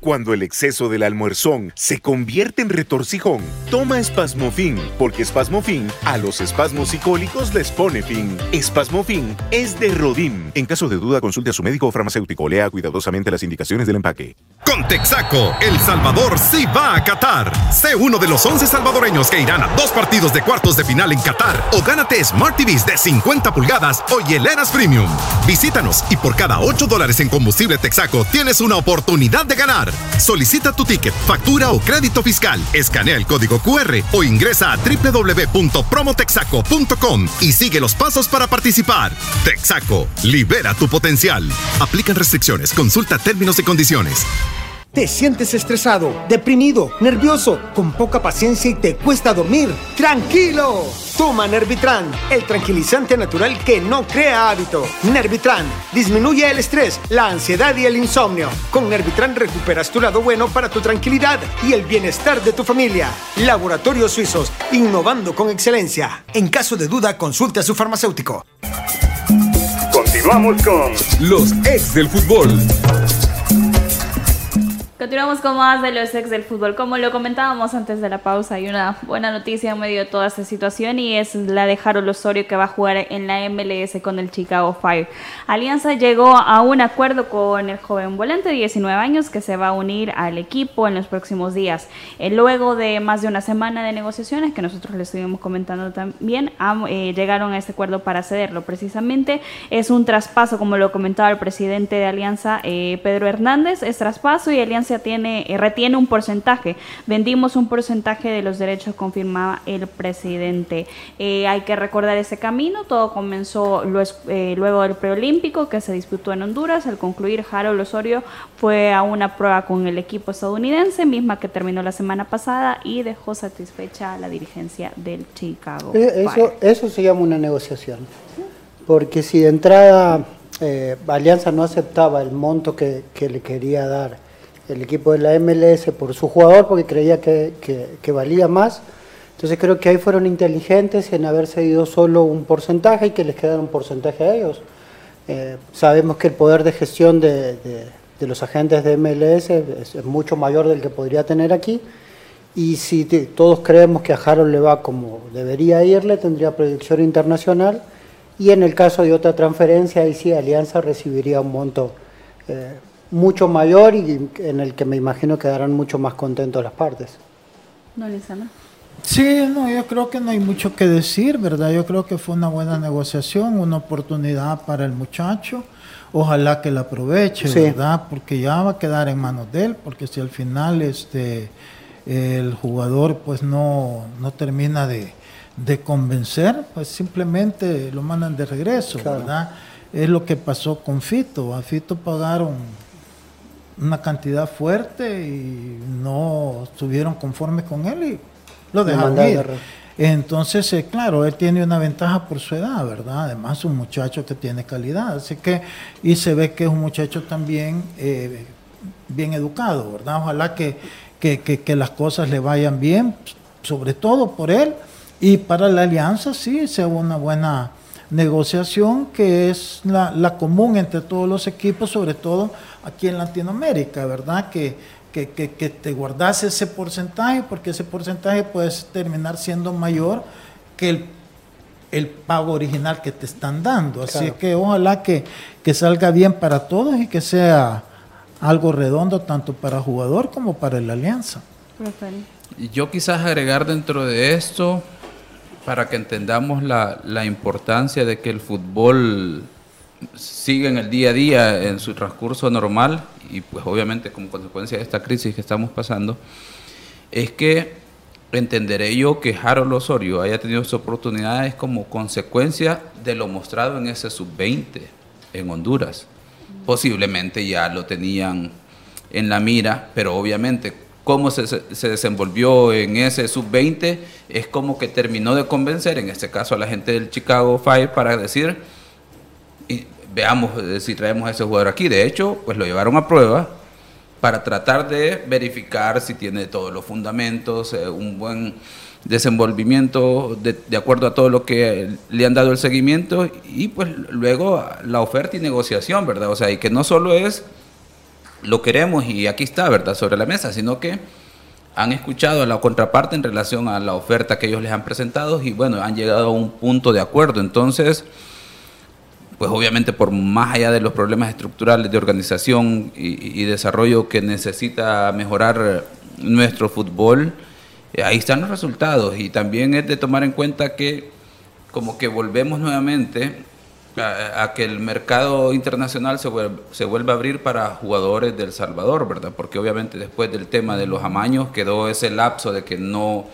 Speaker 7: Cuando el exceso del almuerzón se convierte en retorcijón, toma Espasmofin, porque Espasmofin a los espasmos psicólicos les pone fin. Espasmofin es de Rodim. En caso de duda, consulte a su médico o farmacéutico. Lea cuidadosamente las indicaciones del empaque.
Speaker 8: Con Texaco, El Salvador sí va a Qatar. Sé uno de los 11 salvadoreños que irán a dos partidos de cuartos de final en Qatar o gánate Smart TVs de 50 pulgadas o hieleras premium. Visítanos y por cada 8 dólares en combustible Texaco tienes una oportunidad de ganar. Solicita tu ticket, factura o crédito fiscal. Escanea el código QR o ingresa a www.promotexaco.com y sigue los pasos para participar. Texaco, libera tu potencial. Aplican restricciones. Consulta términos y condiciones.
Speaker 9: ¿Te sientes estresado, deprimido, nervioso, con poca paciencia y te cuesta dormir? ¡Tranquilo! Toma Nervitran, el tranquilizante natural que no crea hábito. Nervitran disminuye el estrés, la ansiedad y el insomnio. Con Nervitran recuperas tu lado bueno para tu tranquilidad y el bienestar de tu familia. Laboratorios Suizos, innovando con excelencia. En caso de duda, consulte a su farmacéutico.
Speaker 5: Continuamos con los ex del fútbol.
Speaker 1: Continuamos con más de los ex del fútbol. Como lo comentábamos antes de la pausa, hay una buena noticia en medio de toda esta situación y es la de Harold Osorio que va a jugar en la MLS con el Chicago Fire. Alianza llegó a un acuerdo con el joven volante de 19 años que se va a unir al equipo en los próximos días. Eh, luego de más de una semana de negociaciones que nosotros les estuvimos comentando también, eh, llegaron a este acuerdo para cederlo. Precisamente es un traspaso, como lo comentaba el presidente de Alianza, eh, Pedro Hernández, es traspaso y Alianza tiene, eh, retiene un porcentaje. Vendimos un porcentaje de los derechos, confirmaba el presidente. Eh, hay que recordar ese camino. Todo comenzó eh, luego del preolímpico que se disputó en Honduras. Al concluir, Harold Osorio fue a una prueba con el equipo estadounidense, misma que terminó la semana pasada y dejó satisfecha a la dirigencia del Chicago.
Speaker 2: Eso, eso se llama una negociación. Porque si de entrada Alianza no aceptaba el monto que, que le quería dar el equipo de la MLS por su jugador porque creía que, valía más. Entonces creo que ahí fueron inteligentes en haber cedido solo un porcentaje y que les quedara un porcentaje a ellos. Eh, sabemos que el poder de gestión de, los agentes de MLS es, mucho mayor del que podría tener aquí. Y si todos creemos que a Harold le va como debería irle, tendría proyección internacional. Y en el caso de otra transferencia, ahí sí Alianza recibiría un monto eh, mucho mayor y en el que me imagino quedarán mucho más contentos las partes.
Speaker 1: No,
Speaker 3: Sí, no, yo creo que no hay mucho que decir, ¿verdad? Yo creo que fue una buena negociación, una oportunidad para el muchacho. Ojalá que la aproveche, ¿verdad? Porque ya va a quedar en manos de él, porque si al final este el jugador pues no, no termina de, convencer, pues simplemente lo mandan de regreso, ¿verdad? Es lo que pasó con Fito. A Fito pagaron una cantidad fuerte y no estuvieron conformes con él y lo dejaron ir. Entonces, eh, claro, él tiene una ventaja por su edad, ¿verdad? Además, un muchacho que tiene calidad, así que, y se ve que es un muchacho también eh, bien educado, ¿verdad? Ojalá que, que, las cosas le vayan bien, sobre todo por él, y para la alianza sí, sea una buena negociación que es la, la común entre todos los equipos, sobre todo aquí en Latinoamérica, ¿verdad? Que, que, que, te guardas ese porcentaje porque ese porcentaje puede terminar siendo mayor que el, el pago original que te están dando. Así que ojalá que, que salga bien para todos y que sea algo redondo tanto para jugador como para la alianza.
Speaker 4: Y yo quizás agregar dentro de esto, para que entendamos la, la importancia de que el fútbol siguen el día a día en su transcurso normal y pues obviamente como consecuencia de esta crisis que estamos pasando, es que entenderé yo que Harold Osorio haya tenido sus oportunidades como consecuencia de lo mostrado en ese sub-20 en Honduras. Posiblemente ya lo tenían en la mira, pero obviamente cómo se, se desenvolvió en ese sub-20 es como que terminó de convencer, en este caso a la gente del Chicago Fire, para decir, y veamos eh, si traemos a ese jugador aquí. De hecho, pues lo llevaron a prueba para tratar de verificar si tiene todos los fundamentos, eh, un buen desenvolvimiento de, acuerdo a todo lo que le han dado el seguimiento y pues luego la oferta y negociación, ¿verdad? O sea, y que no solo es lo queremos y aquí está, ¿verdad? Sobre la mesa, sino que han escuchado a la contraparte en relación a la oferta que ellos les han presentado y bueno, han llegado a un punto de acuerdo. Entonces, pues obviamente por más allá de los problemas estructurales de organización y, desarrollo que necesita mejorar nuestro fútbol, eh, ahí están los resultados y también es de tomar en cuenta que como que volvemos nuevamente a, que el mercado internacional se, se vuelva a abrir para jugadores del Salvador, ¿verdad? Porque obviamente después del tema de los amaños quedó ese lapso de que no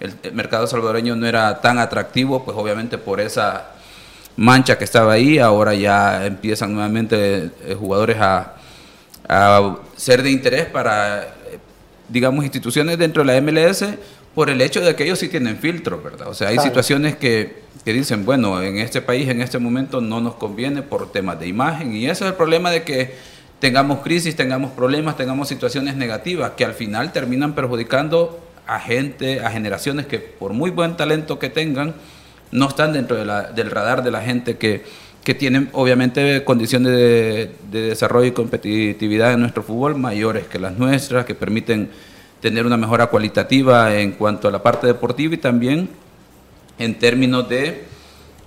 Speaker 4: el mercado salvadoreño no era tan atractivo, pues obviamente por esa mancha que estaba ahí, ahora ya empiezan nuevamente eh, jugadores a, ser de interés para, eh, digamos, instituciones dentro de la MLS por el hecho de que ellos sí tienen filtros, ¿verdad? O sea, hay situaciones que, que, dicen, bueno, en este país en este momento no nos conviene por temas de imagen y ese es el problema de que tengamos crisis, tengamos problemas, tengamos situaciones negativas que al final terminan perjudicando a gente, a generaciones que por muy buen talento que tengan, no están dentro del radar de la gente que, que tienen obviamente condiciones de, desarrollo y competitividad en nuestro fútbol mayores que las nuestras, que permiten tener una mejora cualitativa en cuanto a la parte deportiva y también en términos de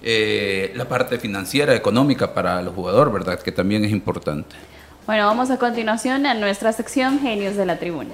Speaker 4: eh, la parte financiera, económica para el jugador, ¿verdad? Que también es importante.
Speaker 1: Bueno, vamos a continuación a nuestra sección Genios de la Tribuna.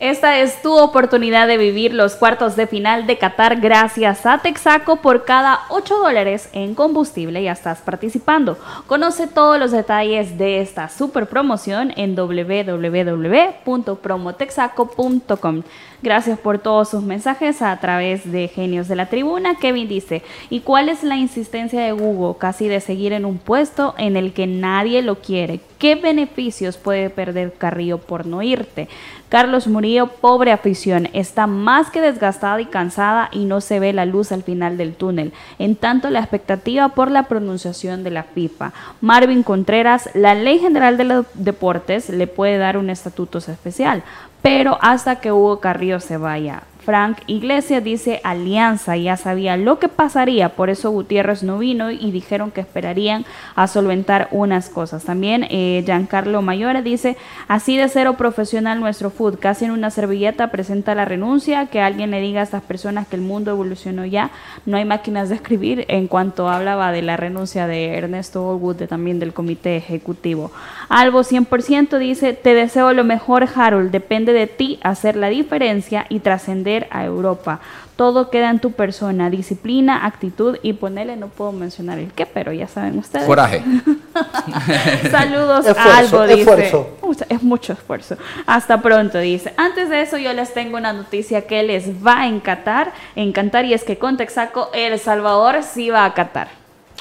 Speaker 1: Esta es tu oportunidad de vivir los cuartos de final de Qatar gracias a Texaco. Por cada 8 dólares en combustible ya estás participando. Conoce todos los detalles de esta super promoción en www.promotexaco.com. Gracias por todos sus mensajes a través de Genios de la Tribuna. Kevin dice, ¿y cuál es la insistencia de Google casi de seguir en un puesto en el que nadie lo quiere? ¿Qué beneficios puede perder Carrillo por no irte? Carlos Murillo, pobre afición, está más que desgastada y cansada y no se ve la luz al final del túnel. En tanto, la expectativa por la pronunciación de la FIFA. Marvin Contreras, la Ley General de los Deportes le puede dar un estatuto especial, pero hasta que Hugo Carrillo se vaya. Frank Iglesias dice Alianza ya sabía lo que pasaría, por eso Gutiérrez no vino y dijeron que esperarían a solventar unas cosas. También eh, Giancarlo Mayora dice, así de cero profesional nuestro food, casi en una servilleta presenta la renuncia, que alguien le diga a estas personas que el mundo evolucionó ya, no hay máquinas de escribir en cuanto hablaba de la renuncia de Ernesto Olwood, también del comité ejecutivo. Albo 100% dice, te deseo lo mejor Harold, depende de ti hacer la diferencia y trascender a Europa. Todo queda en tu persona, disciplina, actitud y ponele, no puedo mencionar el qué, pero ya saben ustedes.
Speaker 4: Coraje.
Speaker 1: Saludos a Albo, dice. es mucho esfuerzo. Hasta pronto, dice. Antes de eso, yo les tengo una noticia que les va a encantar, encantar y es que con Texaco, El Salvador sí va a Qatar.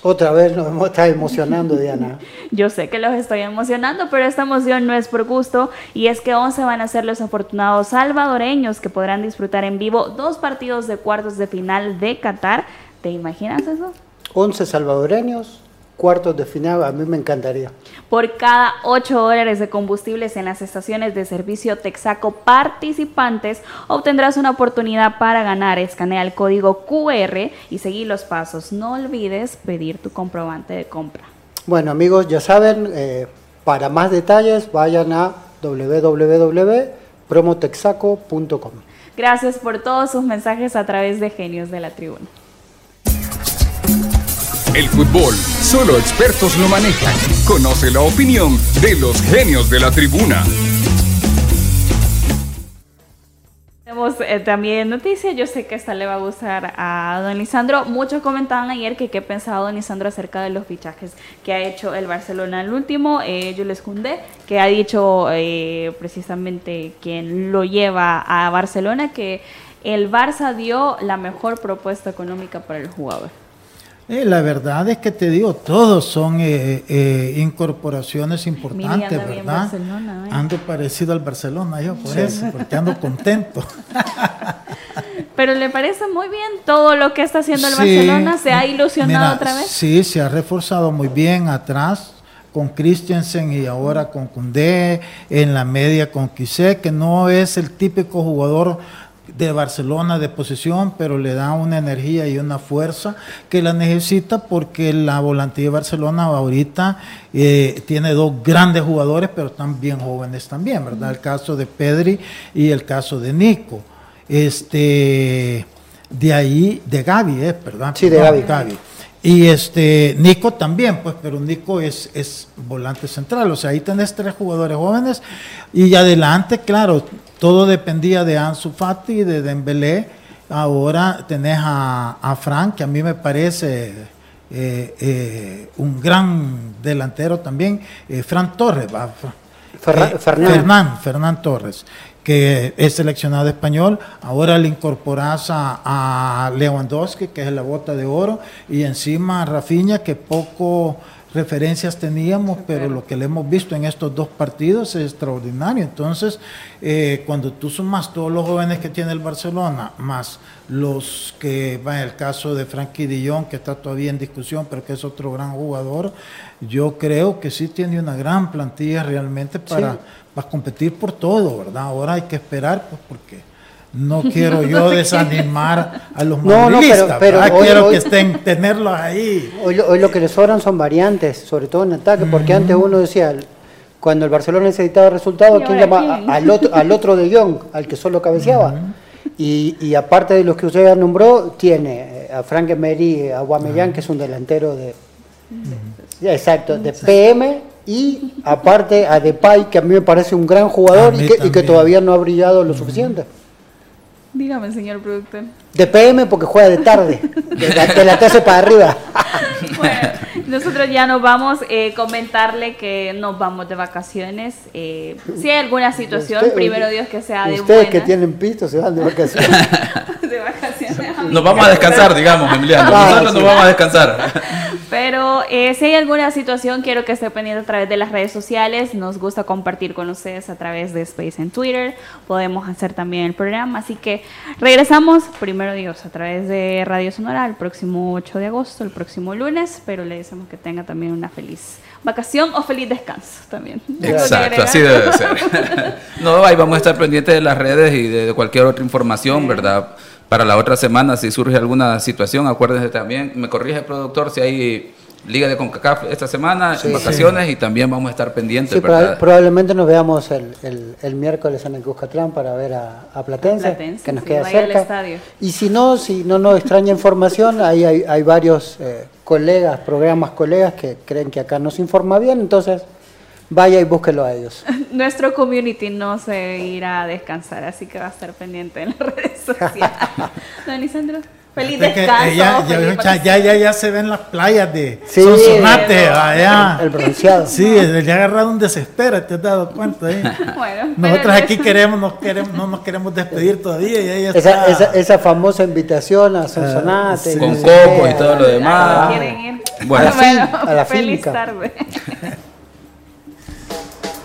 Speaker 2: Otra vez nos está emocionando, Diana.
Speaker 1: Yo sé que los estoy emocionando, pero esta emoción no es por gusto y es que 11 van a ser los afortunados salvadoreños que podrán disfrutar en vivo dos partidos de cuartos de final de Qatar. ¿Te imaginas eso?
Speaker 2: 11 salvadoreños, cuartos de final, a mí me encantaría.
Speaker 1: Por cada 8 dólares de combustibles en las estaciones de servicio Texaco participantes, obtendrás una oportunidad para ganar. Escanea el código QR y seguir los pasos. No olvides pedir tu comprobante de compra.
Speaker 2: Bueno amigos, ya saben, eh, para más detalles vayan a www.promotexaco.com.
Speaker 1: Gracias por todos sus mensajes a través de Genios de la Tribuna.
Speaker 5: El fútbol, solo expertos lo manejan. Conoce la opinión de los genios de la tribuna.
Speaker 1: tenemos eh, también noticias. Yo sé que esta le va a gustar a don Lisandro. Muchos comentaban ayer que qué pensaba don Lisandro acerca de los fichajes que ha hecho el Barcelona. El último, eh, yo les Koundé, que ha dicho eh, precisamente quien lo lleva a Barcelona que el Barça dio la mejor propuesta económica para el jugador.
Speaker 3: Eh, la verdad es que te digo, todos son eh, eh, incorporaciones importantes, ¿verdad? Ando parecido al Barcelona, yo por eso, porque ando contento.
Speaker 1: Pero le parece muy bien todo lo que está haciendo el Barcelona, se ha ilusionado otra vez.
Speaker 3: Sí, se ha reforzado muy bien atrás con Christensen y ahora con Cundé, en la media con Quisé, que no es el típico jugador de Barcelona de posición, pero le da una energía y una fuerza que la necesita porque la volantía de Barcelona ahorita eh, tiene dos grandes jugadores, pero están bien jóvenes también, ¿verdad? El caso de Pedri y el caso de Nico. Este, de ahí, de Gaby, ¿eh? ¿verdad?
Speaker 2: Sí, de Gaby.
Speaker 3: Y este Nico también, pues, pero Nico es, es volante central. O sea, ahí tenés tres jugadores jóvenes. Y adelante, claro, todo dependía de Ansu Fati y de Dembélé. Ahora tenés a, a Frank, que a mí me parece eh, eh, un gran delantero también. Eh, Fran Torres, va. Fernán. Fernán Torres que es seleccionado español, ahora le incorporas a, Lewandowski, que es la bota de oro, y encima a Rafinha, que poco referencias teníamos, pero lo que le hemos visto en estos dos partidos es extraordinario. Entonces, eh, cuando tú sumas todos los jóvenes que tiene el Barcelona, más los que, va el caso de Frankie Dillon, que está todavía en discusión, pero que es otro gran jugador, yo creo que sí tiene una gran plantilla realmente para, va a competir por todo, ¿verdad? Ahora hay que esperar, pues porque no quiero yo desanimar a los no, no, pero, quiero que estén tenerlos ahí.
Speaker 2: Hoy, lo que les sobran son variantes, sobre todo en ataque, porque antes uno decía, cuando el Barcelona necesitaba resultados, ¿quién llama? Al otro, al otro de Young, al que solo cabeceaba. y, aparte de los que usted ya nombró, tiene a Frank Emery, a Guamellán, que es un delantero de, exacto, de PM y aparte a Depay, que a mí me parece un gran jugador y que, todavía no ha brillado lo suficiente.
Speaker 1: Dígame, señor productor.
Speaker 2: De PM porque juega de tarde, de la, de la para arriba.
Speaker 1: bueno, nosotros ya nos vamos a eh, comentarle que nos vamos de vacaciones. Eh, si hay alguna situación, primero Dios que sea de
Speaker 2: Ustedes que tienen pisto se van de vacaciones. de
Speaker 4: vacaciones. Nos vamos a descansar, digamos, Emiliano. Nosotros nos vamos a descansar.
Speaker 1: Pero eh, si hay alguna situación, quiero que esté pendiente a través de las redes sociales. Nos gusta compartir con ustedes a través de Space en Twitter. Podemos hacer también el programa. Así que regresamos, primero Dios, a través de Radio Sonora el próximo 8 de agosto, el próximo lunes. Pero le decimos que tenga también una feliz vacación o feliz descanso también.
Speaker 4: Exacto, así debe ser. no, ahí vamos a estar pendientes de las redes y de cualquier otra información, ¿verdad? Para la otra semana, si surge alguna situación, acuérdense también, me corrige el productor si hay Liga de CONCACAF esta semana, en vacaciones, y también vamos a estar pendientes. Sí,
Speaker 2: probablemente nos veamos el, el, miércoles en el Cuscatlán para ver a, Platense, que nos queda cerca. Y si no, si no nos extraña información, ahí hay, hay varios eh, colegas, programas colegas que creen que acá nos informa bien, entonces vaya y búsquelo a ellos.
Speaker 1: Nuestro community no se irá a descansar, así que va a estar pendiente en las redes sociales. Don Lisandro, feliz descanso.
Speaker 3: ya, ya, ya, ya, se ven las playas de sí, Sonsonate, allá.
Speaker 2: El bronceado.
Speaker 3: Sí, le ha agarrado un desespero, te has dado cuenta. Eh? bueno, Nosotros aquí queremos, nos queremos, no nos queremos despedir todavía. Y ella
Speaker 2: esa, esa, esa, famosa invitación a Sonsonate.
Speaker 4: Ah, con coco y todo lo demás.
Speaker 1: ¿Quieren ir? Bueno, a la, feliz tarde.